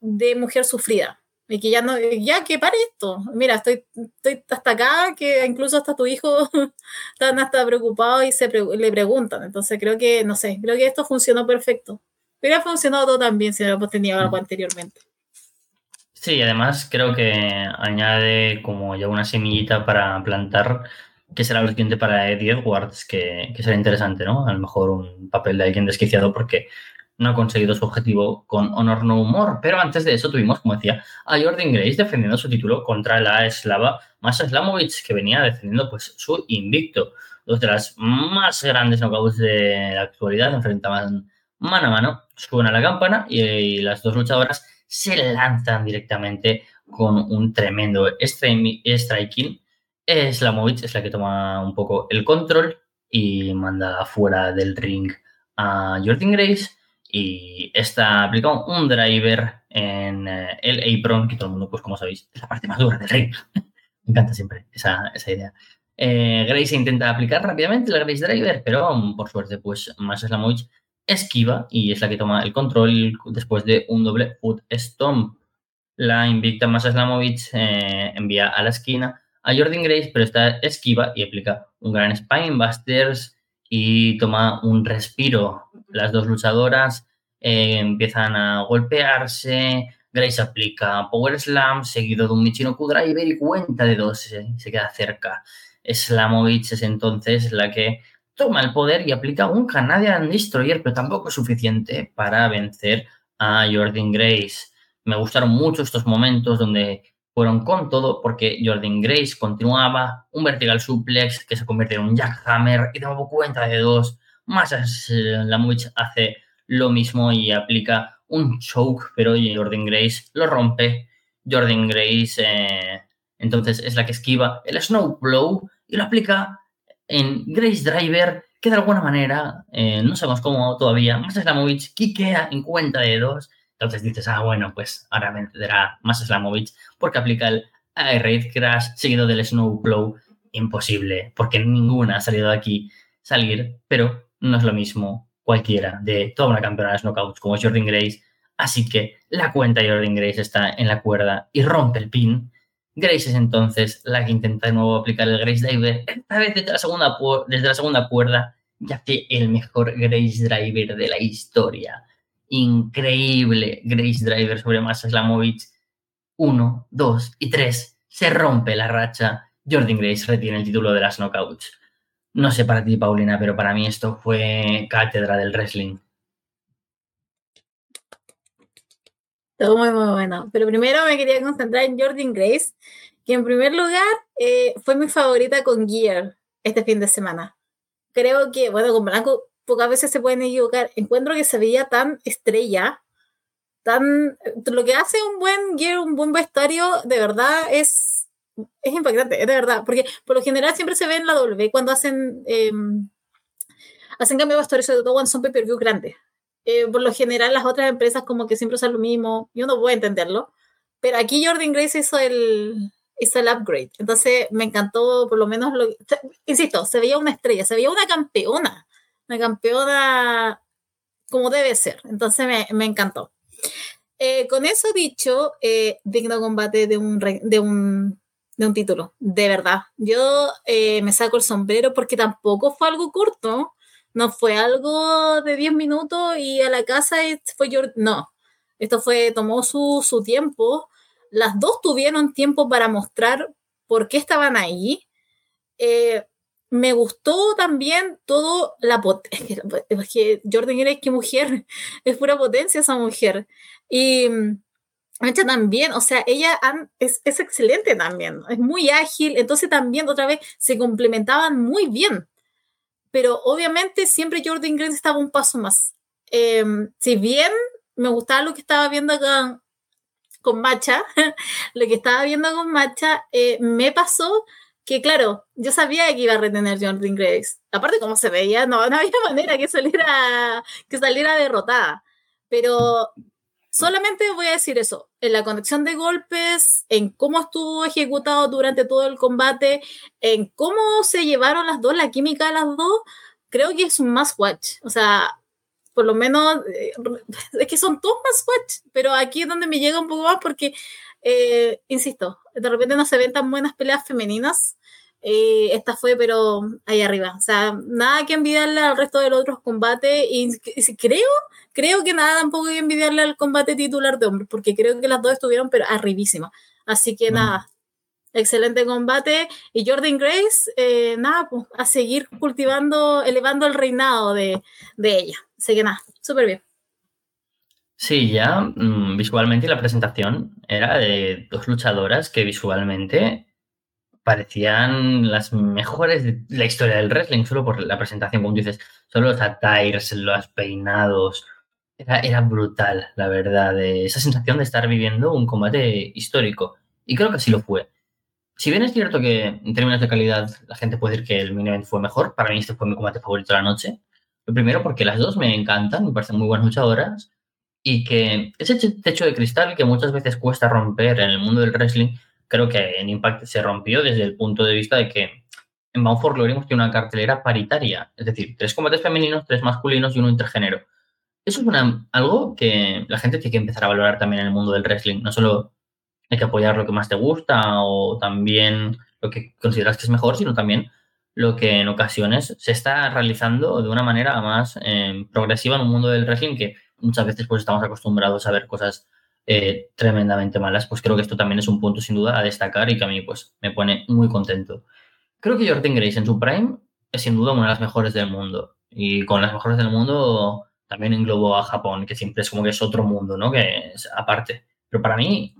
de mujer sufrida y que ya no, ya que pare esto. Mira, estoy, estoy hasta acá, que incluso hasta tu hijo están hasta preocupados y se le preguntan. Entonces creo que, no sé, creo que esto funcionó perfecto. Hubiera funcionado todo también si hubiéramos tenido algo anteriormente. Sí, además creo que añade como ya una semillita para plantar que será lo siguiente para Eddie Edwards, que, que será interesante, ¿no? A lo mejor un papel de alguien desquiciado porque no ha conseguido su objetivo con Honor No Humor. Pero antes de eso tuvimos, como decía, a Jordan Grace defendiendo su título contra la eslava Masa Slamovic, que venía defendiendo pues, su invicto. Dos de las más grandes knockouts de la actualidad enfrentaban mano a mano, suena la campana y, las dos luchadoras se lanzan directamente con un tremendo striking. Slamovic es la que toma un poco el control y manda fuera del ring a Jordan Grace y esta aplica un driver en eh, el apron, que todo el mundo, pues como sabéis, es la parte más dura del ring. Me encanta siempre esa, esa idea. Eh, Grace intenta aplicar rápidamente el Grace Driver, pero um, por suerte, pues más Slamovich esquiva y es la que toma el control después de un doble foot stomp. La invicta más Slamovich eh, envía a la esquina a Jordan Grace, pero esta esquiva y aplica un gran Spinebusters y toma un respiro las dos luchadoras eh, empiezan a golpearse. Grace aplica Power Slam, seguido de un Michinoku Driver y cuenta de dos. Eh, se queda cerca. Slamovich es entonces la que toma el poder y aplica un Canadian Destroyer, pero tampoco es suficiente para vencer a Jordan Grace. Me gustaron mucho estos momentos donde fueron con todo porque Jordan Grace continuaba un vertical suplex que se convierte en un jackhammer y nuevo cuenta de dos más Lamovich hace lo mismo y aplica un choke, pero Jordan Grace lo rompe. Jordan Grace eh, entonces es la que esquiva el Snow Blow y lo aplica en Grace Driver, que de alguna manera, eh, no sabemos cómo todavía, Slamovich kikea en cuenta de dos. Entonces dices, ah, bueno, pues ahora vendrá más Slamovich porque aplica el Raid Crash seguido del Snow Blow. Imposible, porque ninguna ha salido de aquí salir, pero no es lo mismo cualquiera de toda una campeona de knockouts como Jordan Grace. Así que la cuenta de Jordan Grace está en la cuerda y rompe el pin. Grace es entonces la que intenta de nuevo aplicar el Grace Driver, esta vez desde la segunda, desde la segunda cuerda, ya hace el mejor Grace Driver de la historia. Increíble Grace Driver sobre Masa Slamovich. Uno, dos y tres. Se rompe la racha. Jordan Grace retiene el título de las knockouts. No sé para ti, Paulina, pero para mí esto fue cátedra del wrestling. Todo muy, muy bueno. Pero primero me quería concentrar en Jordan Grace, que en primer lugar eh, fue mi favorita con Gear este fin de semana. Creo que, bueno, con Blanco pocas veces se pueden equivocar. Encuentro que se veía tan estrella, tan... Lo que hace un buen Gear, un buen vestuario, de verdad es es impactante, es de verdad, porque por lo general siempre se ve en la W cuando hacen, eh, hacen cambio de vestuario, sobre todo cuando son pay-per-view grandes. Eh, por lo general las otras empresas como que siempre usan lo mismo, yo no puedo entenderlo, pero aquí Jordan Grace hizo el, hizo el upgrade, entonces me encantó por lo menos, lo, insisto, se veía una estrella, se veía una campeona, una campeona como debe ser, entonces me, me encantó. Eh, con eso dicho, eh, digno combate de un, de un de un título, de verdad. Yo eh, me saco el sombrero porque tampoco fue algo corto, no fue algo de 10 minutos y a la casa fue yo, no, esto fue, tomó su, su tiempo, las dos tuvieron tiempo para mostrar por qué estaban ahí. Eh, me gustó también todo la potencia. Es Jordan Grace, qué mujer, es pura potencia esa mujer. Y ella también, o sea, ella es, excelente también, es muy ágil, entonces también otra vez se complementaban muy bien. Pero obviamente siempre Jordan Grace estaba un paso más. Em, si bien me gustaba lo que estaba viendo acá con Macha, lo que estaba viendo con Macha, eh, me pasó que claro, yo sabía que iba a retener Jordan Grace. Aparte, como se veía, no, no había manera que saliera, que saliera derrotada. Pero solamente voy a decir eso, en la conexión de golpes, en cómo estuvo ejecutado durante todo el combate, en cómo se llevaron las dos, la química de las dos, creo que es un must watch. O sea, por lo menos, eh, es que son todos must watch, pero aquí es donde me llega un poco más porque, eh, insisto, de repente no se ven tan buenas peleas femeninas eh, esta fue, pero ahí arriba. O sea, nada que envidiarle al resto de los otros combates. Y, creo, creo que nada tampoco que envidiarle al combate titular de hombres, porque creo que las dos estuvieron, pero arribísimas. Así que nada, excelente combate. Y Jordan Grace, eh, nada, pues a seguir cultivando, elevando el reinado de, de ella. Así que nada, súper bien. Sí, ya mm, visualmente la presentación era de dos luchadoras que visualmente parecían las mejores de la historia del wrestling, solo por la presentación, como dices, solo los attires, los peinados. Era, era brutal, la verdad, esa sensación de estar viviendo un combate histórico. Y creo que así lo fue. Si bien es cierto que en términos de calidad la gente puede decir que el main event fue mejor, para mí este fue mi combate favorito de la noche. Lo primero porque las dos me encantan, me parecen muy buenas luchadoras y que ese techo de cristal que muchas veces cuesta romper en el mundo del wrestling creo que en Impact se rompió desde el punto de vista de que en Bound for Glory hemos tenido una cartelera paritaria, es decir, tres combates femeninos, tres masculinos y uno intergénero. Eso es algo que la gente tiene que empezar a valorar también en el mundo del wrestling. No solo hay que apoyar lo que más te gusta o también lo que consideras que es mejor, sino también lo que en ocasiones se está realizando de una manera más eh, progresiva en un mundo del wrestling que muchas veces pues estamos acostumbrados a ver cosas eh, tremendamente malas, pues creo que esto también es un punto sin duda a destacar y que a mí pues me pone muy contento. Creo que Jordan Grace en su prime es sin duda una de las mejores del mundo y con las mejores del mundo también englobo a Japón, que siempre es como que es otro mundo, ¿no? Que es aparte. Pero para mí,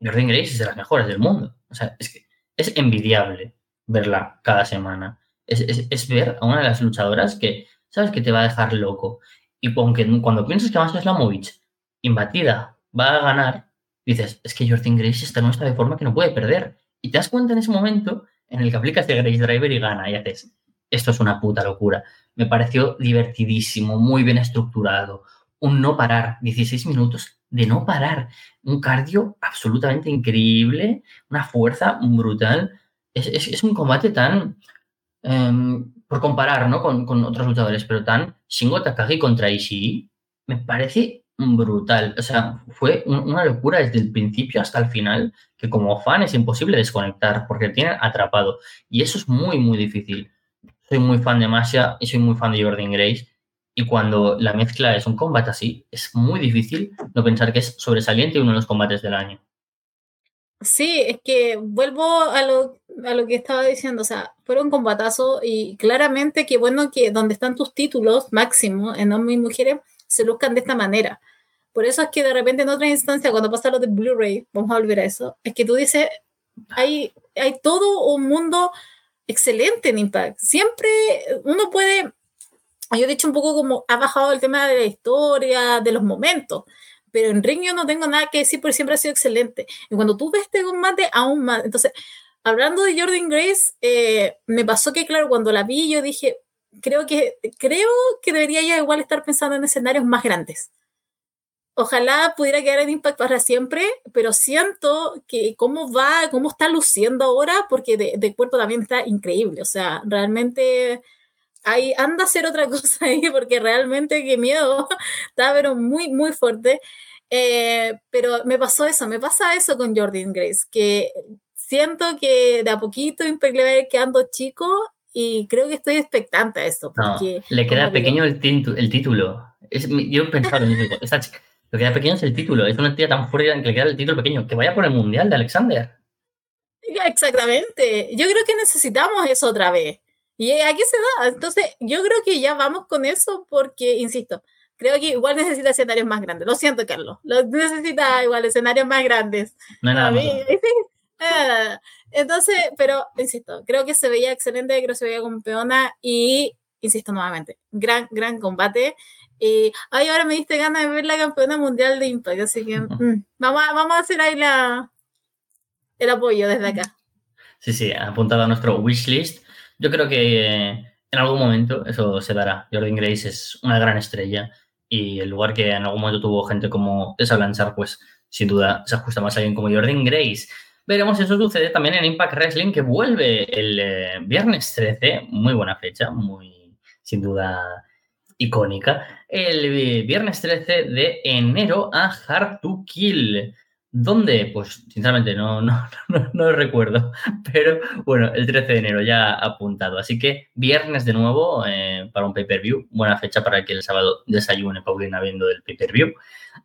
Jordan Grace es de las mejores del mundo. O sea, es que es envidiable verla cada semana. Es, es, ver a una de las luchadoras que, ¿sabes? Que te va a dejar loco. Y aunque cuando piensas que la Slamovich, imbatida va a ganar, dices, es que Jordan Grace está en de forma que no puede perder. Y te das cuenta en ese momento en el que aplicas el Grace Driver y gana y haces, esto es una puta locura. Me pareció divertidísimo, muy bien estructurado, un no parar, 16 minutos de no parar, un cardio absolutamente increíble, una fuerza brutal. Es, un combate tan, em, por comparar ¿no? con, otros luchadores, pero tan Shingo Takagi contra Ishii, me parece brutal. O sea, fue una locura desde el principio hasta el final, que como fan es imposible desconectar porque tiene atrapado. Y eso es muy, muy difícil. Soy muy fan de Masha y soy muy fan de Jordan Grace. Y cuando la mezcla es un combate así, es muy difícil no pensar que es sobresaliente uno de los combates del año. Sí, es que vuelvo a lo, a lo que estaba diciendo, o sea, fueron combatazos y claramente que bueno que donde están tus títulos máximo en hombres y mujeres, se luzcan de esta manera. Por eso es que de repente en otra instancia, cuando pasa lo de Blu-ray, vamos a volver a eso, es que tú dices, hay, hay todo un mundo excelente en Impact. Siempre uno puede, yo he dicho un poco como ha bajado el tema de la historia, de los momentos, pero en Ring yo no tengo nada que decir porque siempre ha sido excelente. Y cuando tú ves este combate, aún más. Entonces, hablando de Jordan Grace, eh, me pasó que, claro, cuando la vi, yo dije, creo que, creo que debería ya igual estar pensando en escenarios más grandes. Ojalá pudiera quedar en Impact para siempre, pero siento que cómo va, cómo está luciendo ahora, porque de, cuerpo también está increíble. O sea, realmente ahí anda a hacer otra cosa ahí, porque realmente qué miedo. está pero muy, muy fuerte. Eh, pero me pasó eso, me pasa eso con Jordan Grace, que siento que de a poquito Impact le va quedando chico y creo que estoy expectante a esto. Porque, le queda pequeño el, el título. Es, yo en eso. Esta chica, lo que queda pequeño es el título. Es una tía tan fuerte que le queda el título pequeño. Que vaya por el mundial de Alexander. Exactamente. Yo creo que necesitamos eso otra vez. Y aquí se da. Entonces, yo creo que ya vamos con eso porque, insisto, creo que igual necesita escenarios más grandes. Lo siento, Carlos. Lo necesita igual escenarios más grandes. No nada entonces, pero, insisto, creo que se veía excelente, creo que se veía campeona y, insisto nuevamente, gran, gran combate. Y ay, ahora me diste ganas de ver la campeona mundial de Impact, así que mm, vamos, a, vamos a hacer ahí la, el apoyo desde acá. Sí, sí, apuntado a nuestro wishlist. Yo creo que en algún momento eso se dará. Jordan Grace es una gran estrella y el lugar que en algún momento tuvo gente como Tessa Blanchard, pues sin duda se ajusta más a alguien como Jordan Grace. Veremos si eso sucede también en Impact Wrestling, que vuelve el eh, viernes 13, muy buena fecha, muy sin duda icónica, el viernes 13 de enero a Hard to Kill. ¿Dónde? Pues sinceramente no, no, no, no, recuerdo. Pero bueno, el 13 de enero ya apuntado. Así que viernes de nuevo eh, para un pay-per-view. Buena fecha para que el sábado desayune Paulina viendo el pay-per-view.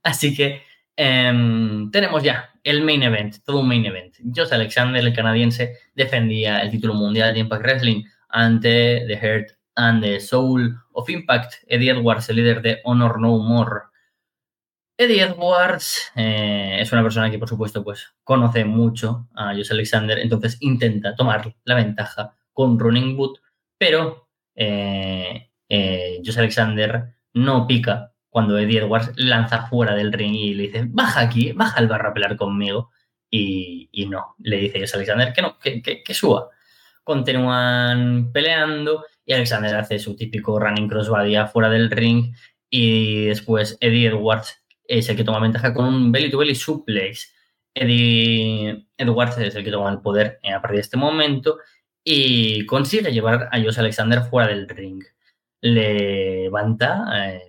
Así que eh, tenemos ya el main event, todo un main event. Josh Alexander, el canadiense, defendía el título mundial de Impact Wrestling ante The Heart and the Soul of Impact, Eddie Edwards, el líder de Honor No More. Eddie Edwards eh, es una persona que, por supuesto, pues conoce mucho a Josh Alexander, entonces intenta tomar la ventaja con Running Boot, pero eh, eh, Alexander no pica cuando Eddie Edwards lanza fuera del ring y le dice, baja aquí, baja al barro a pelear conmigo. Y, no, le dice Josh Alexander que no, que, que, que suba. Continúan peleando Alexander hace su típico running crossbody fuera del ring y después Eddie Edwards es el que toma ventaja con un belly to belly suplex. Eddie Edwards es el que toma el poder a partir de este momento y consigue llevar a Josh Alexander fuera del ring. Levanta, eh,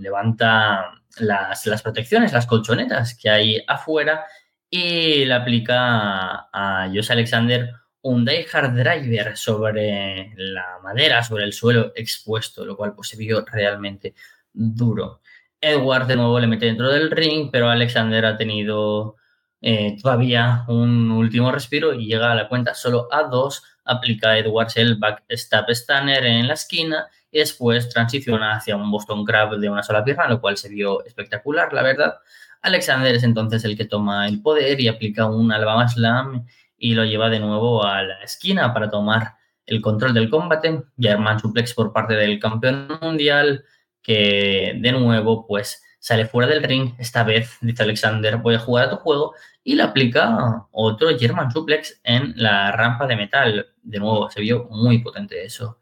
levanta las, las, protecciones, las colchonetas que hay afuera y le aplica a, a Josh Alexander un Die Hard Driver sobre la madera, sobre el suelo expuesto, lo cual pues, se vio realmente duro. Edward de nuevo le mete dentro del ring, pero Alexander ha tenido eh, todavía un último respiro y llega a la cuenta solo a dos. Aplica Edwards el backstab stunner en la esquina y después transiciona hacia un Boston Crab de una sola pierna, lo cual se vio espectacular, la verdad. Alexander es entonces el que toma el poder y aplica un Alabama Slam y lo lleva de nuevo a la esquina para tomar el control del combate. German Suplex por parte del campeón mundial, que de nuevo pues sale fuera del ring. Esta vez dice Alexander, voy a jugar a tu juego y le aplica otro German Suplex en la rampa de metal. De nuevo, se vio muy potente eso.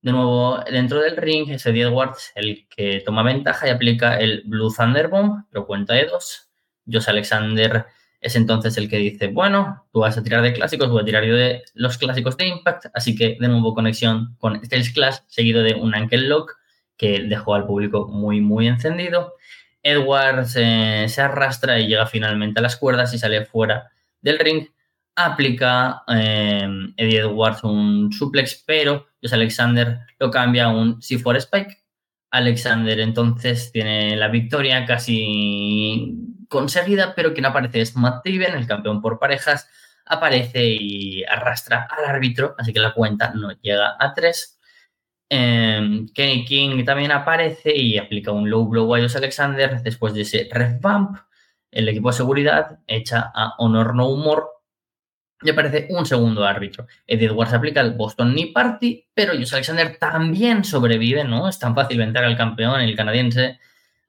De nuevo, dentro del ring es Eddie Edwards el que toma ventaja y aplica el Blue Thunder Bomb, pero cuenta de dos. Josh Alexander es entonces el que dice, bueno, tú vas a tirar de clásicos, voy a tirar yo de los clásicos de Impact, así que de nuevo conexión con Styles Clash, seguido de un Ankle Lock que dejó al público muy, muy encendido. Edwards eh, se arrastra y llega finalmente a las cuerdas y sale fuera del ring. Aplica eh, Eddie Edwards un suplex, pero Alexander lo cambia a un C4 Spike. Alexander entonces tiene la victoria casi conseguida, pero quien aparece es Matt Taven, el campeón por parejas, aparece y arrastra al árbitro, así que la cuenta no llega a tres. Eh, Kenny King también aparece y aplica un low blow a Josh Alexander después de ese revamp. El equipo de seguridad echa a Honor No More y aparece un segundo árbitro. Eddie Edwards aplica el Boston Knee Party, pero Josh Alexander también sobrevive, ¿no? Es tan fácil vencer al campeón, el canadiense,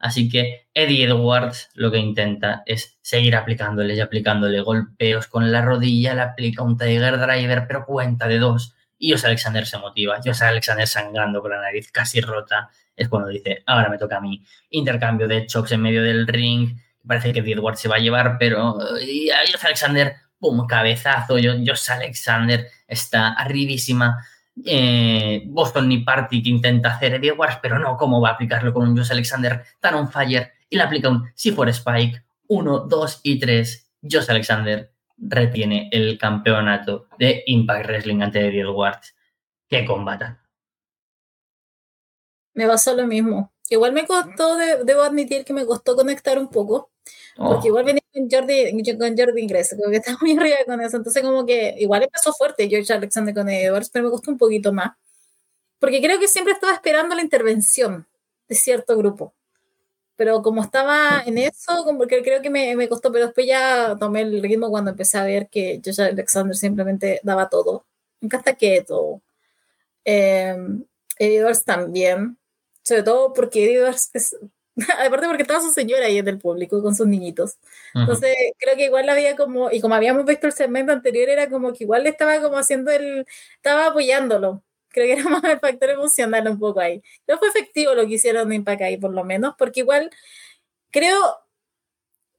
Así que Eddie Edwards lo que intenta es seguir aplicándole y aplicándole golpeos con la rodilla, le aplica un Tiger Driver, pero cuenta de dos. Y Josh Alexander se motiva. Josh Alexander sangrando con la nariz casi rota. Es cuando dice, ahora me toca a mí. Intercambio de chops en medio del ring. Parece que Edwards se va a llevar, pero Josh Alexander, pum, cabezazo. Josh Alexander está arribísima eh, Boston ni Party que intenta hacer Eddie Edwards, pero no, ¿cómo va a aplicarlo con un Josh Alexander tan on fire? Y le aplica un si Spike, 1, 2 y 3. Josh Alexander retiene el campeonato de Impact Wrestling ante Eddie Edwards. ¡Qué combata! Me pasó lo mismo. Igual me costó, debo admitir que me costó conectar un poco, Porque oh. igual venía con Jordi, con Jordi Ingres, como que está muy arriba con eso. Entonces, como que igual empezó fuerte George Alexander con Edwards, pero me costó un poquito más. Porque creo que siempre estaba esperando la intervención de cierto grupo. Pero como estaba en eso, como que creo que me, me costó, pero después ya tomé el ritmo cuando empecé a ver que George Alexander simplemente daba todo. Me encanta que todo. Eh, Edwards también. Sobre todo porque Edwards es aparte porque estaba su señora ahí en el público con sus niñitos. Entonces, creo que igual había como, y como habíamos visto el segmento anterior, era como que igual le estaba como haciendo el, estaba apoyándolo. Creo que era más el factor emocional un poco ahí. Pero fue efectivo lo que hicieron de Impact ahí, por lo menos, porque igual creo,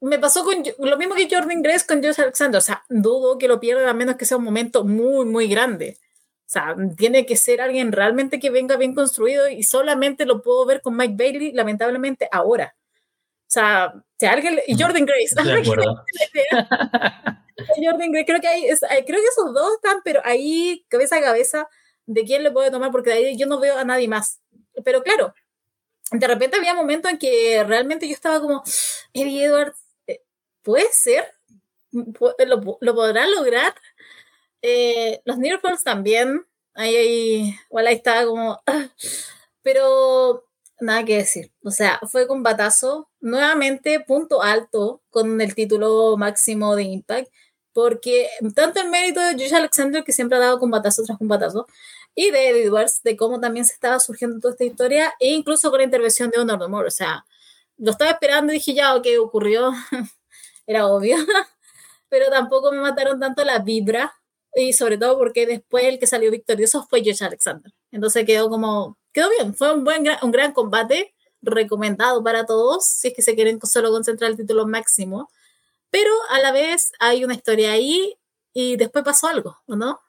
me pasó con lo mismo que Jordan Grace con Josh Alexander. O sea, dudo que lo pierda a menos que sea un momento muy, muy grande. O sea, tiene que ser alguien realmente que venga bien construido y solamente lo puedo ver con Mike Bailey, lamentablemente, ahora. O sea, si alguien. Y Jordan Grace. Jordan Grace, creo que, hay, creo que esos dos están, pero ahí, cabeza a cabeza, de quién le puede tomar, porque de ahí yo no veo a nadie más. Pero claro, de repente había momentos en que realmente yo estaba como, Eddie Edwards, eh, ¿puede ser? ¿Lo, lo podrá lograr? Eh, los Nearfalls también. Ahí, ahí, ahí estaba como. Pero nada que decir. O sea, fue combatazo. Nuevamente, punto alto con el título máximo de Impact. Porque tanto el mérito de Josh Alexander, que siempre ha dado combatazo tras combatazo, y de Eddie Edwards, de cómo también se estaba surgiendo toda esta historia, e incluso con la intervención de Honor Moore. O sea, lo estaba esperando y dije, ya, ok, ocurrió. Era obvio. Pero tampoco me mataron tanto la vibra y sobre todo porque después el que salió victorioso fue Josh Alexander. Entonces quedó como, quedó bien, fue un buen, un gran combate, recomendado para todos, si es que se quieren solo concentrar el título máximo, pero a la vez hay una historia ahí y después pasó algo, no?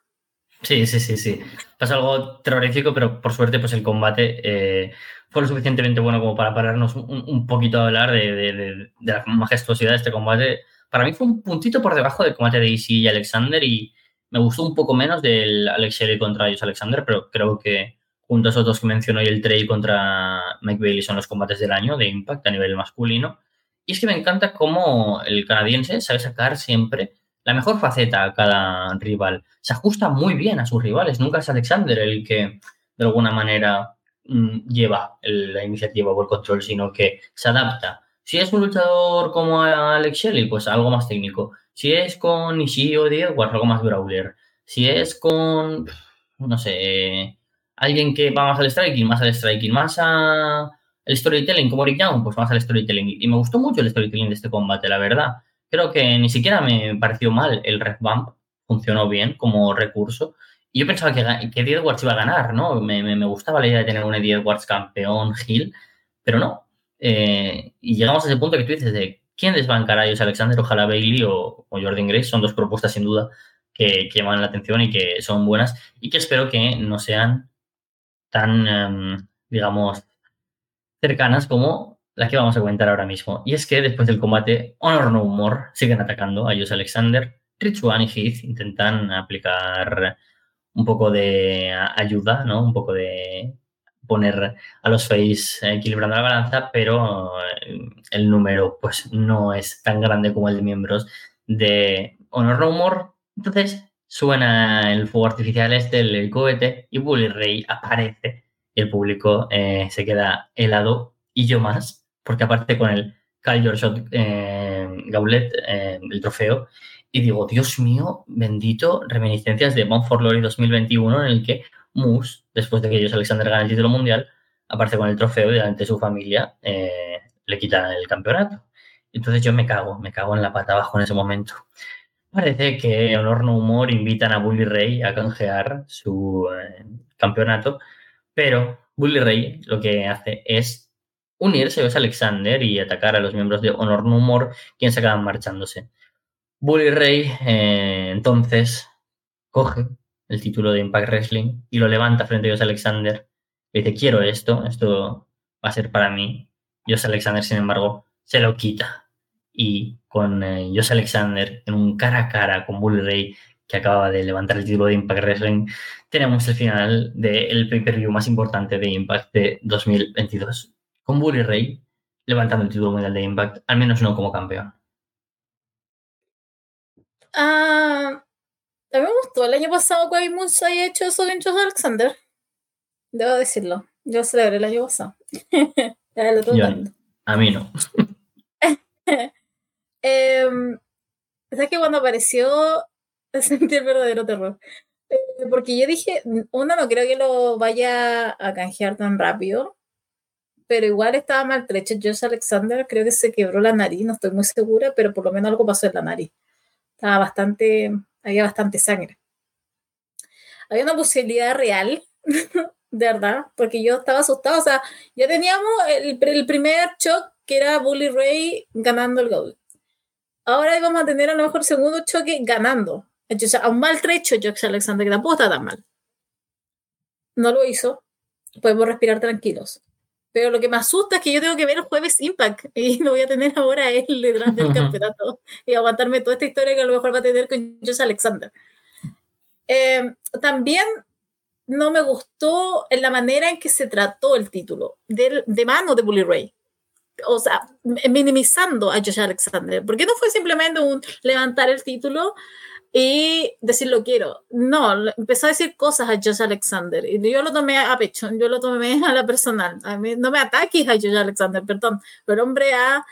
Sí, sí, sí, sí. Pasó algo terrorífico, pero por suerte pues el combate eh, fue lo suficientemente bueno como para pararnos un, poquito a hablar de, de, de, la majestuosidad de este combate. Para mí fue un puntito por debajo del combate de Easy y Alexander y, me gustó un poco menos del Alex Shelley contra ellos Alexander, pero creo que junto a esos dos que mencionó y el Trey contra Mike Bailey son los combates del año de Impact a nivel masculino. Y es que me encanta cómo el canadiense sabe sacar siempre la mejor faceta a cada rival. Se ajusta muy bien a sus rivales. Nunca es Alexander el que de alguna manera mm, lleva la iniciativa o el control, sino que se adapta. Si es un luchador como Alex Shelley, pues algo más técnico. Si es con Ishii o Diego, pues algo más brawler. Si es con, no sé, alguien que va más al striking, más al striking, más a el storytelling como Rick Young, pues más al storytelling. Y me gustó mucho el storytelling de este combate, la verdad. Creo que ni siquiera me pareció mal el Red Bump, funcionó bien como recurso. Y yo pensaba que, que Eddie Edwards iba a ganar, ¿no? Me, me, me, gustaba la idea de tener un Eddie Edwards campeón, Hill, pero no. Eh, y llegamos a ese punto que tú dices de ¿Quién desbancará a ellos, Alexander? Ojalá Bailey o, Jordan Grace. Son dos propuestas sin duda que, llaman la atención y que son buenas y que espero que no sean tan, em, digamos, cercanas como la que vamos a comentar ahora mismo. Y es que después del combate, Honor No More siguen atacando a ellos, Alexander. Rich One y Heath intentan aplicar un poco de ayuda, ¿no? Un poco de poner a los face equilibrando la balanza, pero eh, el número pues no es tan grande como el de miembros de Honor No More. Entonces suena el fuego artificial este, el, cohete, y Bully Ray aparece. Y el público eh, se queda helado y yo más, porque aparte con el Cal Shot eh, Gauntlet, el trofeo, y digo, Dios mío, bendito, reminiscencias de Bound for Glory 2021 en el que Moose, después de que ellos Alexander gane el título mundial, aparece con el trofeo y delante de su familia eh, le quitan el campeonato. Entonces yo me cago, me cago en la pata abajo en ese momento. Parece que Honor No Humor invitan a Bully Ray a canjear su eh, campeonato, pero Bully Ray lo que hace es unirse a Alexander y atacar a los miembros de Honor No Humor, quienes acaban marchándose. Bully Ray eh, entonces coge el título de Impact Wrestling y lo levanta frente a Josh Alexander. Y dice, quiero esto, esto va a ser para mí. Josh Alexander, sin embargo, se lo quita. Y con eh, Josh Alexander en un cara a cara con Bully Ray, que acababa de levantar el título de Impact Wrestling, tenemos el final del pay-per-view más importante de Impact de 2022. Con Bully Ray levantando el título mundial de Impact, al menos no como campeón. Ah, a mí me gustó el año pasado que Moons haya hecho eso en Josh Alexander. Debo decirlo. Yo celebré el año pasado. a mí no. eh, ¿Sabes que cuando apareció sentí el verdadero terror? Eh, porque yo dije, uno no creo que lo vaya a canjear tan rápido, pero igual estaba maltrecho. Josh Alexander creo que se quebró la nariz, no estoy muy segura, pero por lo menos algo pasó en la nariz. Estaba bastante, había bastante sangre. Había una posibilidad real, de verdad, porque yo estaba asustado. O sea, ya teníamos el, el primer shock que era Bully Ray ganando el Gold. Ahora íbamos a tener a lo mejor segundo choque ganando. O sea, a un maltrecho Josh Alexander, que tampoco está tan mal. No lo hizo. Podemos respirar tranquilos. Pero lo que me asusta es que yo tengo que ver el jueves Impact y lo voy a tener ahora él detrás del campeonato y aguantarme toda esta historia que a lo mejor va a tener con Josh Alexander. Eh, también no me gustó la manera en que se trató el título de, de mano de Bully Ray. O sea, minimizando a Josh Alexander. Porque no fue simplemente un levantar el título y decir lo quiero. No, empezó a decir cosas a Josh Alexander y yo lo tomé a pecho, yo lo tomé a la personal. A mí, no me ataques a Josh Alexander, perdón, pero hombre ha,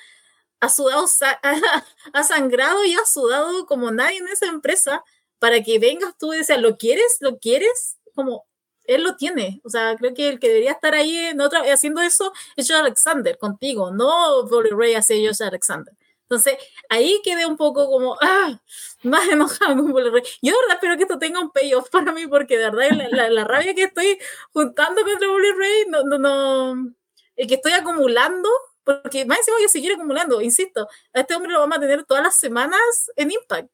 ha sudado, ha, sangrado y ha sudado como nadie en esa empresa para que vengas tú y dices, ¿lo quieres? ¿Lo quieres? Como él lo tiene. O sea, creo que el que debería estar ahí en otra, haciendo eso es Josh Alexander contigo, no Bully Ray hace Josh Alexander. Entonces, ahí quedé un poco como, ah, más enojado con Bully Ray. Yo de verdad espero que esto tenga un payoff para mí, porque de verdad la, la, rabia que estoy juntando contra Bully Ray, no, no, no, el que estoy acumulando, porque más encima voy a seguir acumulando, insisto, a este hombre lo vamos a tener todas las semanas en Impact.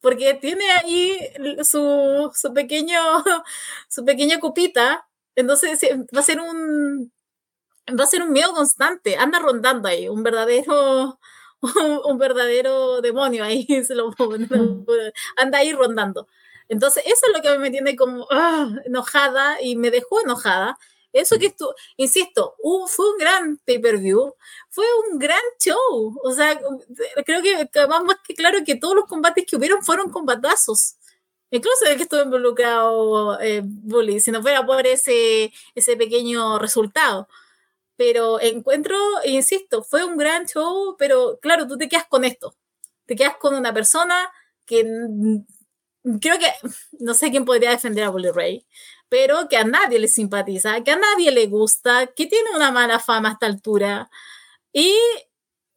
Porque tiene ahí su, su pequeño, su pequeña copita, entonces va a ser un, va a ser un miedo constante, anda rondando ahí, un verdadero, un, verdadero demonio ahí, se lo anda ahí rondando. Entonces, eso es lo que me tiene como ah, enojada y me dejó enojada. Eso que estuvo, insisto, fue un gran pay-per-view, fue un gran show. O sea, creo que más, más que claro que todos los combates que hubieron fueron combatazos. Incluso el que estuvo involucrado eh, Bully, si no fuera por ese, ese pequeño resultado. Pero encuentro, insisto, fue un gran show, pero claro, tú te quedas con esto. Te quedas con una persona que creo que no sé quién podría defender a Bully Ray, pero que a nadie le simpatiza, que a nadie le gusta, que tiene una mala fama a esta altura. Y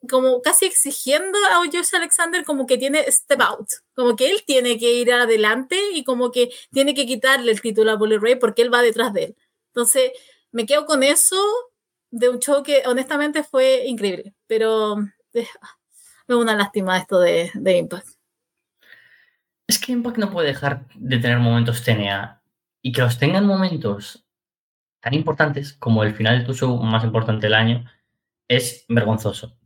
como casi exigiendo a Josh Alexander como que tiene step out, como que él tiene que ir adelante y como que tiene que quitarle el título a Bully Ray porque él va detrás de él. Entonces, me quedo con eso de un show que honestamente fue increíble, pero eh, es una lástima esto de, de, Impact. Es que Impact no puede dejar de tener momentos TNA y que los tengan momentos tan importantes como el final de tu show más importante del año es vergonzoso.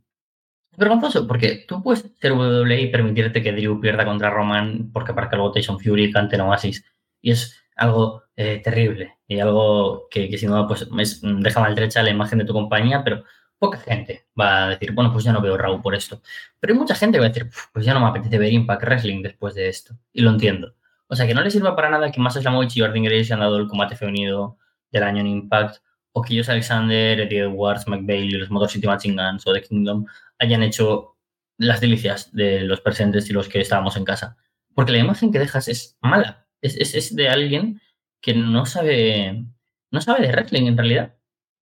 Es vergonzoso porque tú puedes ser WWE y permitirte que Drew pierda contra Roman porque aparca luego Tyson Fury cante en Oasis y es algo eh, terrible y algo que, que sin duda pues, es, deja maltrecha la imagen de tu compañía, pero poca gente va a decir, bueno, pues ya no veo Raw por esto. Pero hay mucha gente que va a decir, pues ya no me apetece ver Impact Wrestling después de esto. Y lo entiendo. O sea, que no le sirva para nada que Masa Slamovich y Jordan Grace han dado el combate femenino del año en Impact, o que ellos Alexander, Eddie Edwards, McBailey, los Motor City Machine Guns o The Kingdom hayan hecho las delicias de los presentes y los que estábamos en casa. Porque la imagen que dejas es mala. Es, es, es de alguien que no sabe, no sabe de wrestling en realidad.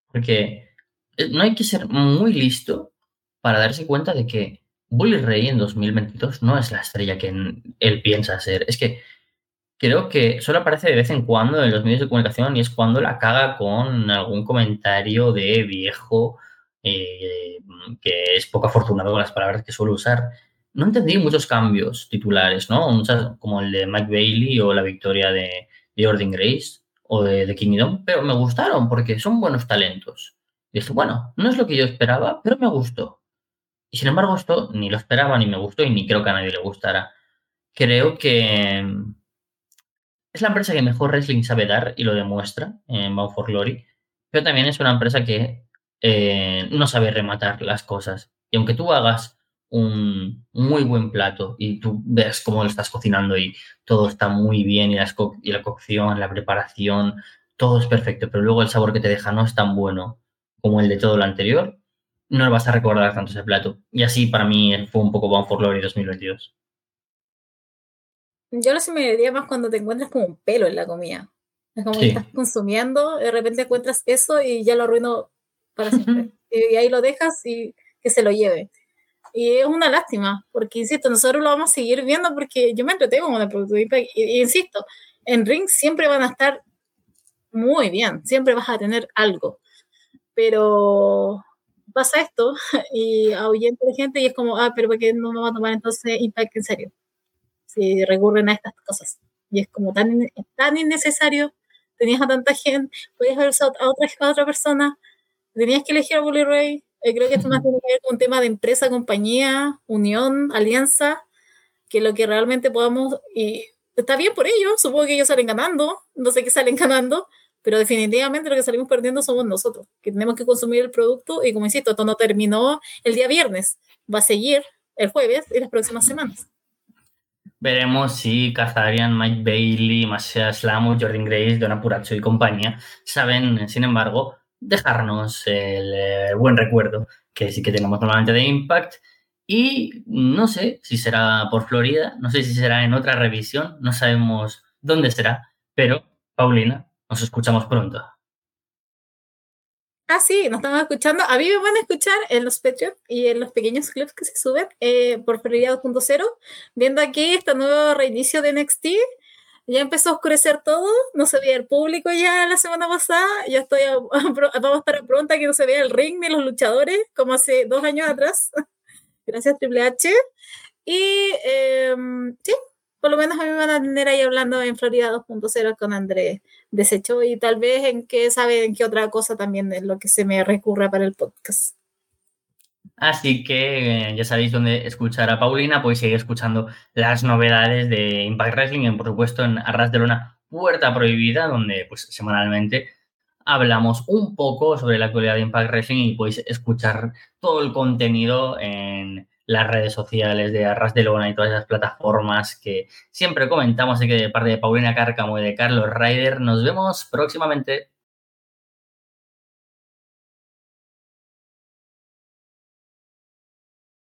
Porque eh, no hay que ser muy listo para darse cuenta de que Bully Ray en 2022 no es la estrella que él piensa ser. Es que creo que solo aparece de vez en cuando en los medios de comunicación y es cuando la caga con algún comentario de viejo eh, que es poco afortunado con las palabras que suele usar. No entendí muchos cambios titulares, ¿no? como el de Mike Bailey o la victoria de, de Jordan Grace o de, de Kingdom, pero me gustaron porque son buenos talentos. Y dije, bueno, no es lo que yo esperaba, pero me gustó. Y sin embargo, esto ni lo esperaba, ni me gustó, y ni creo que a nadie le gustara. Creo que es la empresa que mejor wrestling sabe dar y lo demuestra en Bound for Glory, pero también es una empresa que eh, no sabe rematar las cosas. Y aunque tú hagas un muy buen plato y tú ves cómo lo estás cocinando y todo está muy bien y, y la cocción, la preparación, todo es perfecto, pero luego el sabor que te deja no es tan bueno como el de todo lo anterior, no lo vas a recordar tanto ese plato. Y así para mí fue un poco Bound for Glory 2022. Yo lo se me diría más cuando te encuentras como un pelo en la comida. Es como que estás consumiendo, de repente encuentras eso y ya lo arruino para siempre. y ahí lo dejas y que se lo lleve. Y es una lástima, porque insisto, nosotros lo vamos a seguir viendo porque yo me entretengo con el producto. Y, insisto, en Ring siempre van a estar muy bien, siempre vas a tener algo. Pero pasa esto y ahuyenta de gente y es como, ah, pero ¿por qué no me va a tomar entonces Impact en serio? Si recurren a estas cosas. Y es como tan, tan innecesario, tenías a tanta gente, podías haber usado a otra, a otra persona, tenías que elegir a Bully Ray, eh, creo que esto más tiene que ver con un tema de empresa, compañía, unión, alianza, que lo que realmente podamos, y está bien por ellos, supongo que ellos salen ganando, no sé qué salen ganando, pero definitivamente lo que salimos perdiendo somos nosotros, que tenemos que consumir el producto y como insisto, esto no terminó el día viernes, va a seguir el jueves y las próximas semanas. Veremos si Kazarian, Mike Bailey, Masha Slamu, Jordan Grace, Donna Puracho y compañía saben, sin embargo, dejarnos el eh, buen recuerdo que sí que tenemos normalmente de Impact. Y no sé si será por Florida, no sé si será en otra revisión, no sabemos dónde será, pero Paulina, nos escuchamos pronto. Ah, sí, nos estamos escuchando. A mí me van a escuchar en los Patreon y en los pequeños clips que se suben eh, por Florida 2.0, viendo aquí este nuevo reinicio de NXT ya empezó a oscurecer todo, no se veía el público ya la semana pasada, ya estoy vamos a estar pronta que no se vea el ring ni los luchadores, como hace dos años atrás. Gracias Triple H. Y em, sí, por lo menos a mí me van a tener ahí hablando en Florida 2.0 con Andrés Desecho y tal vez en qué sabe en qué otra cosa también es lo que se me recurra para el podcast. Así que eh, ya sabéis dónde escuchar a Paulina, podéis seguir escuchando las novedades de Impact Wrestling, y por supuesto en Arras de Luna Puerta Prohibida, donde pues semanalmente hablamos un poco sobre la actualidad de Impact Wrestling y podéis escuchar todo el contenido en las redes sociales de Arras de Lona y todas esas plataformas que siempre comentamos, así que de parte de Paulina Cárcamo y de Carlos Ryder, nos vemos próximamente.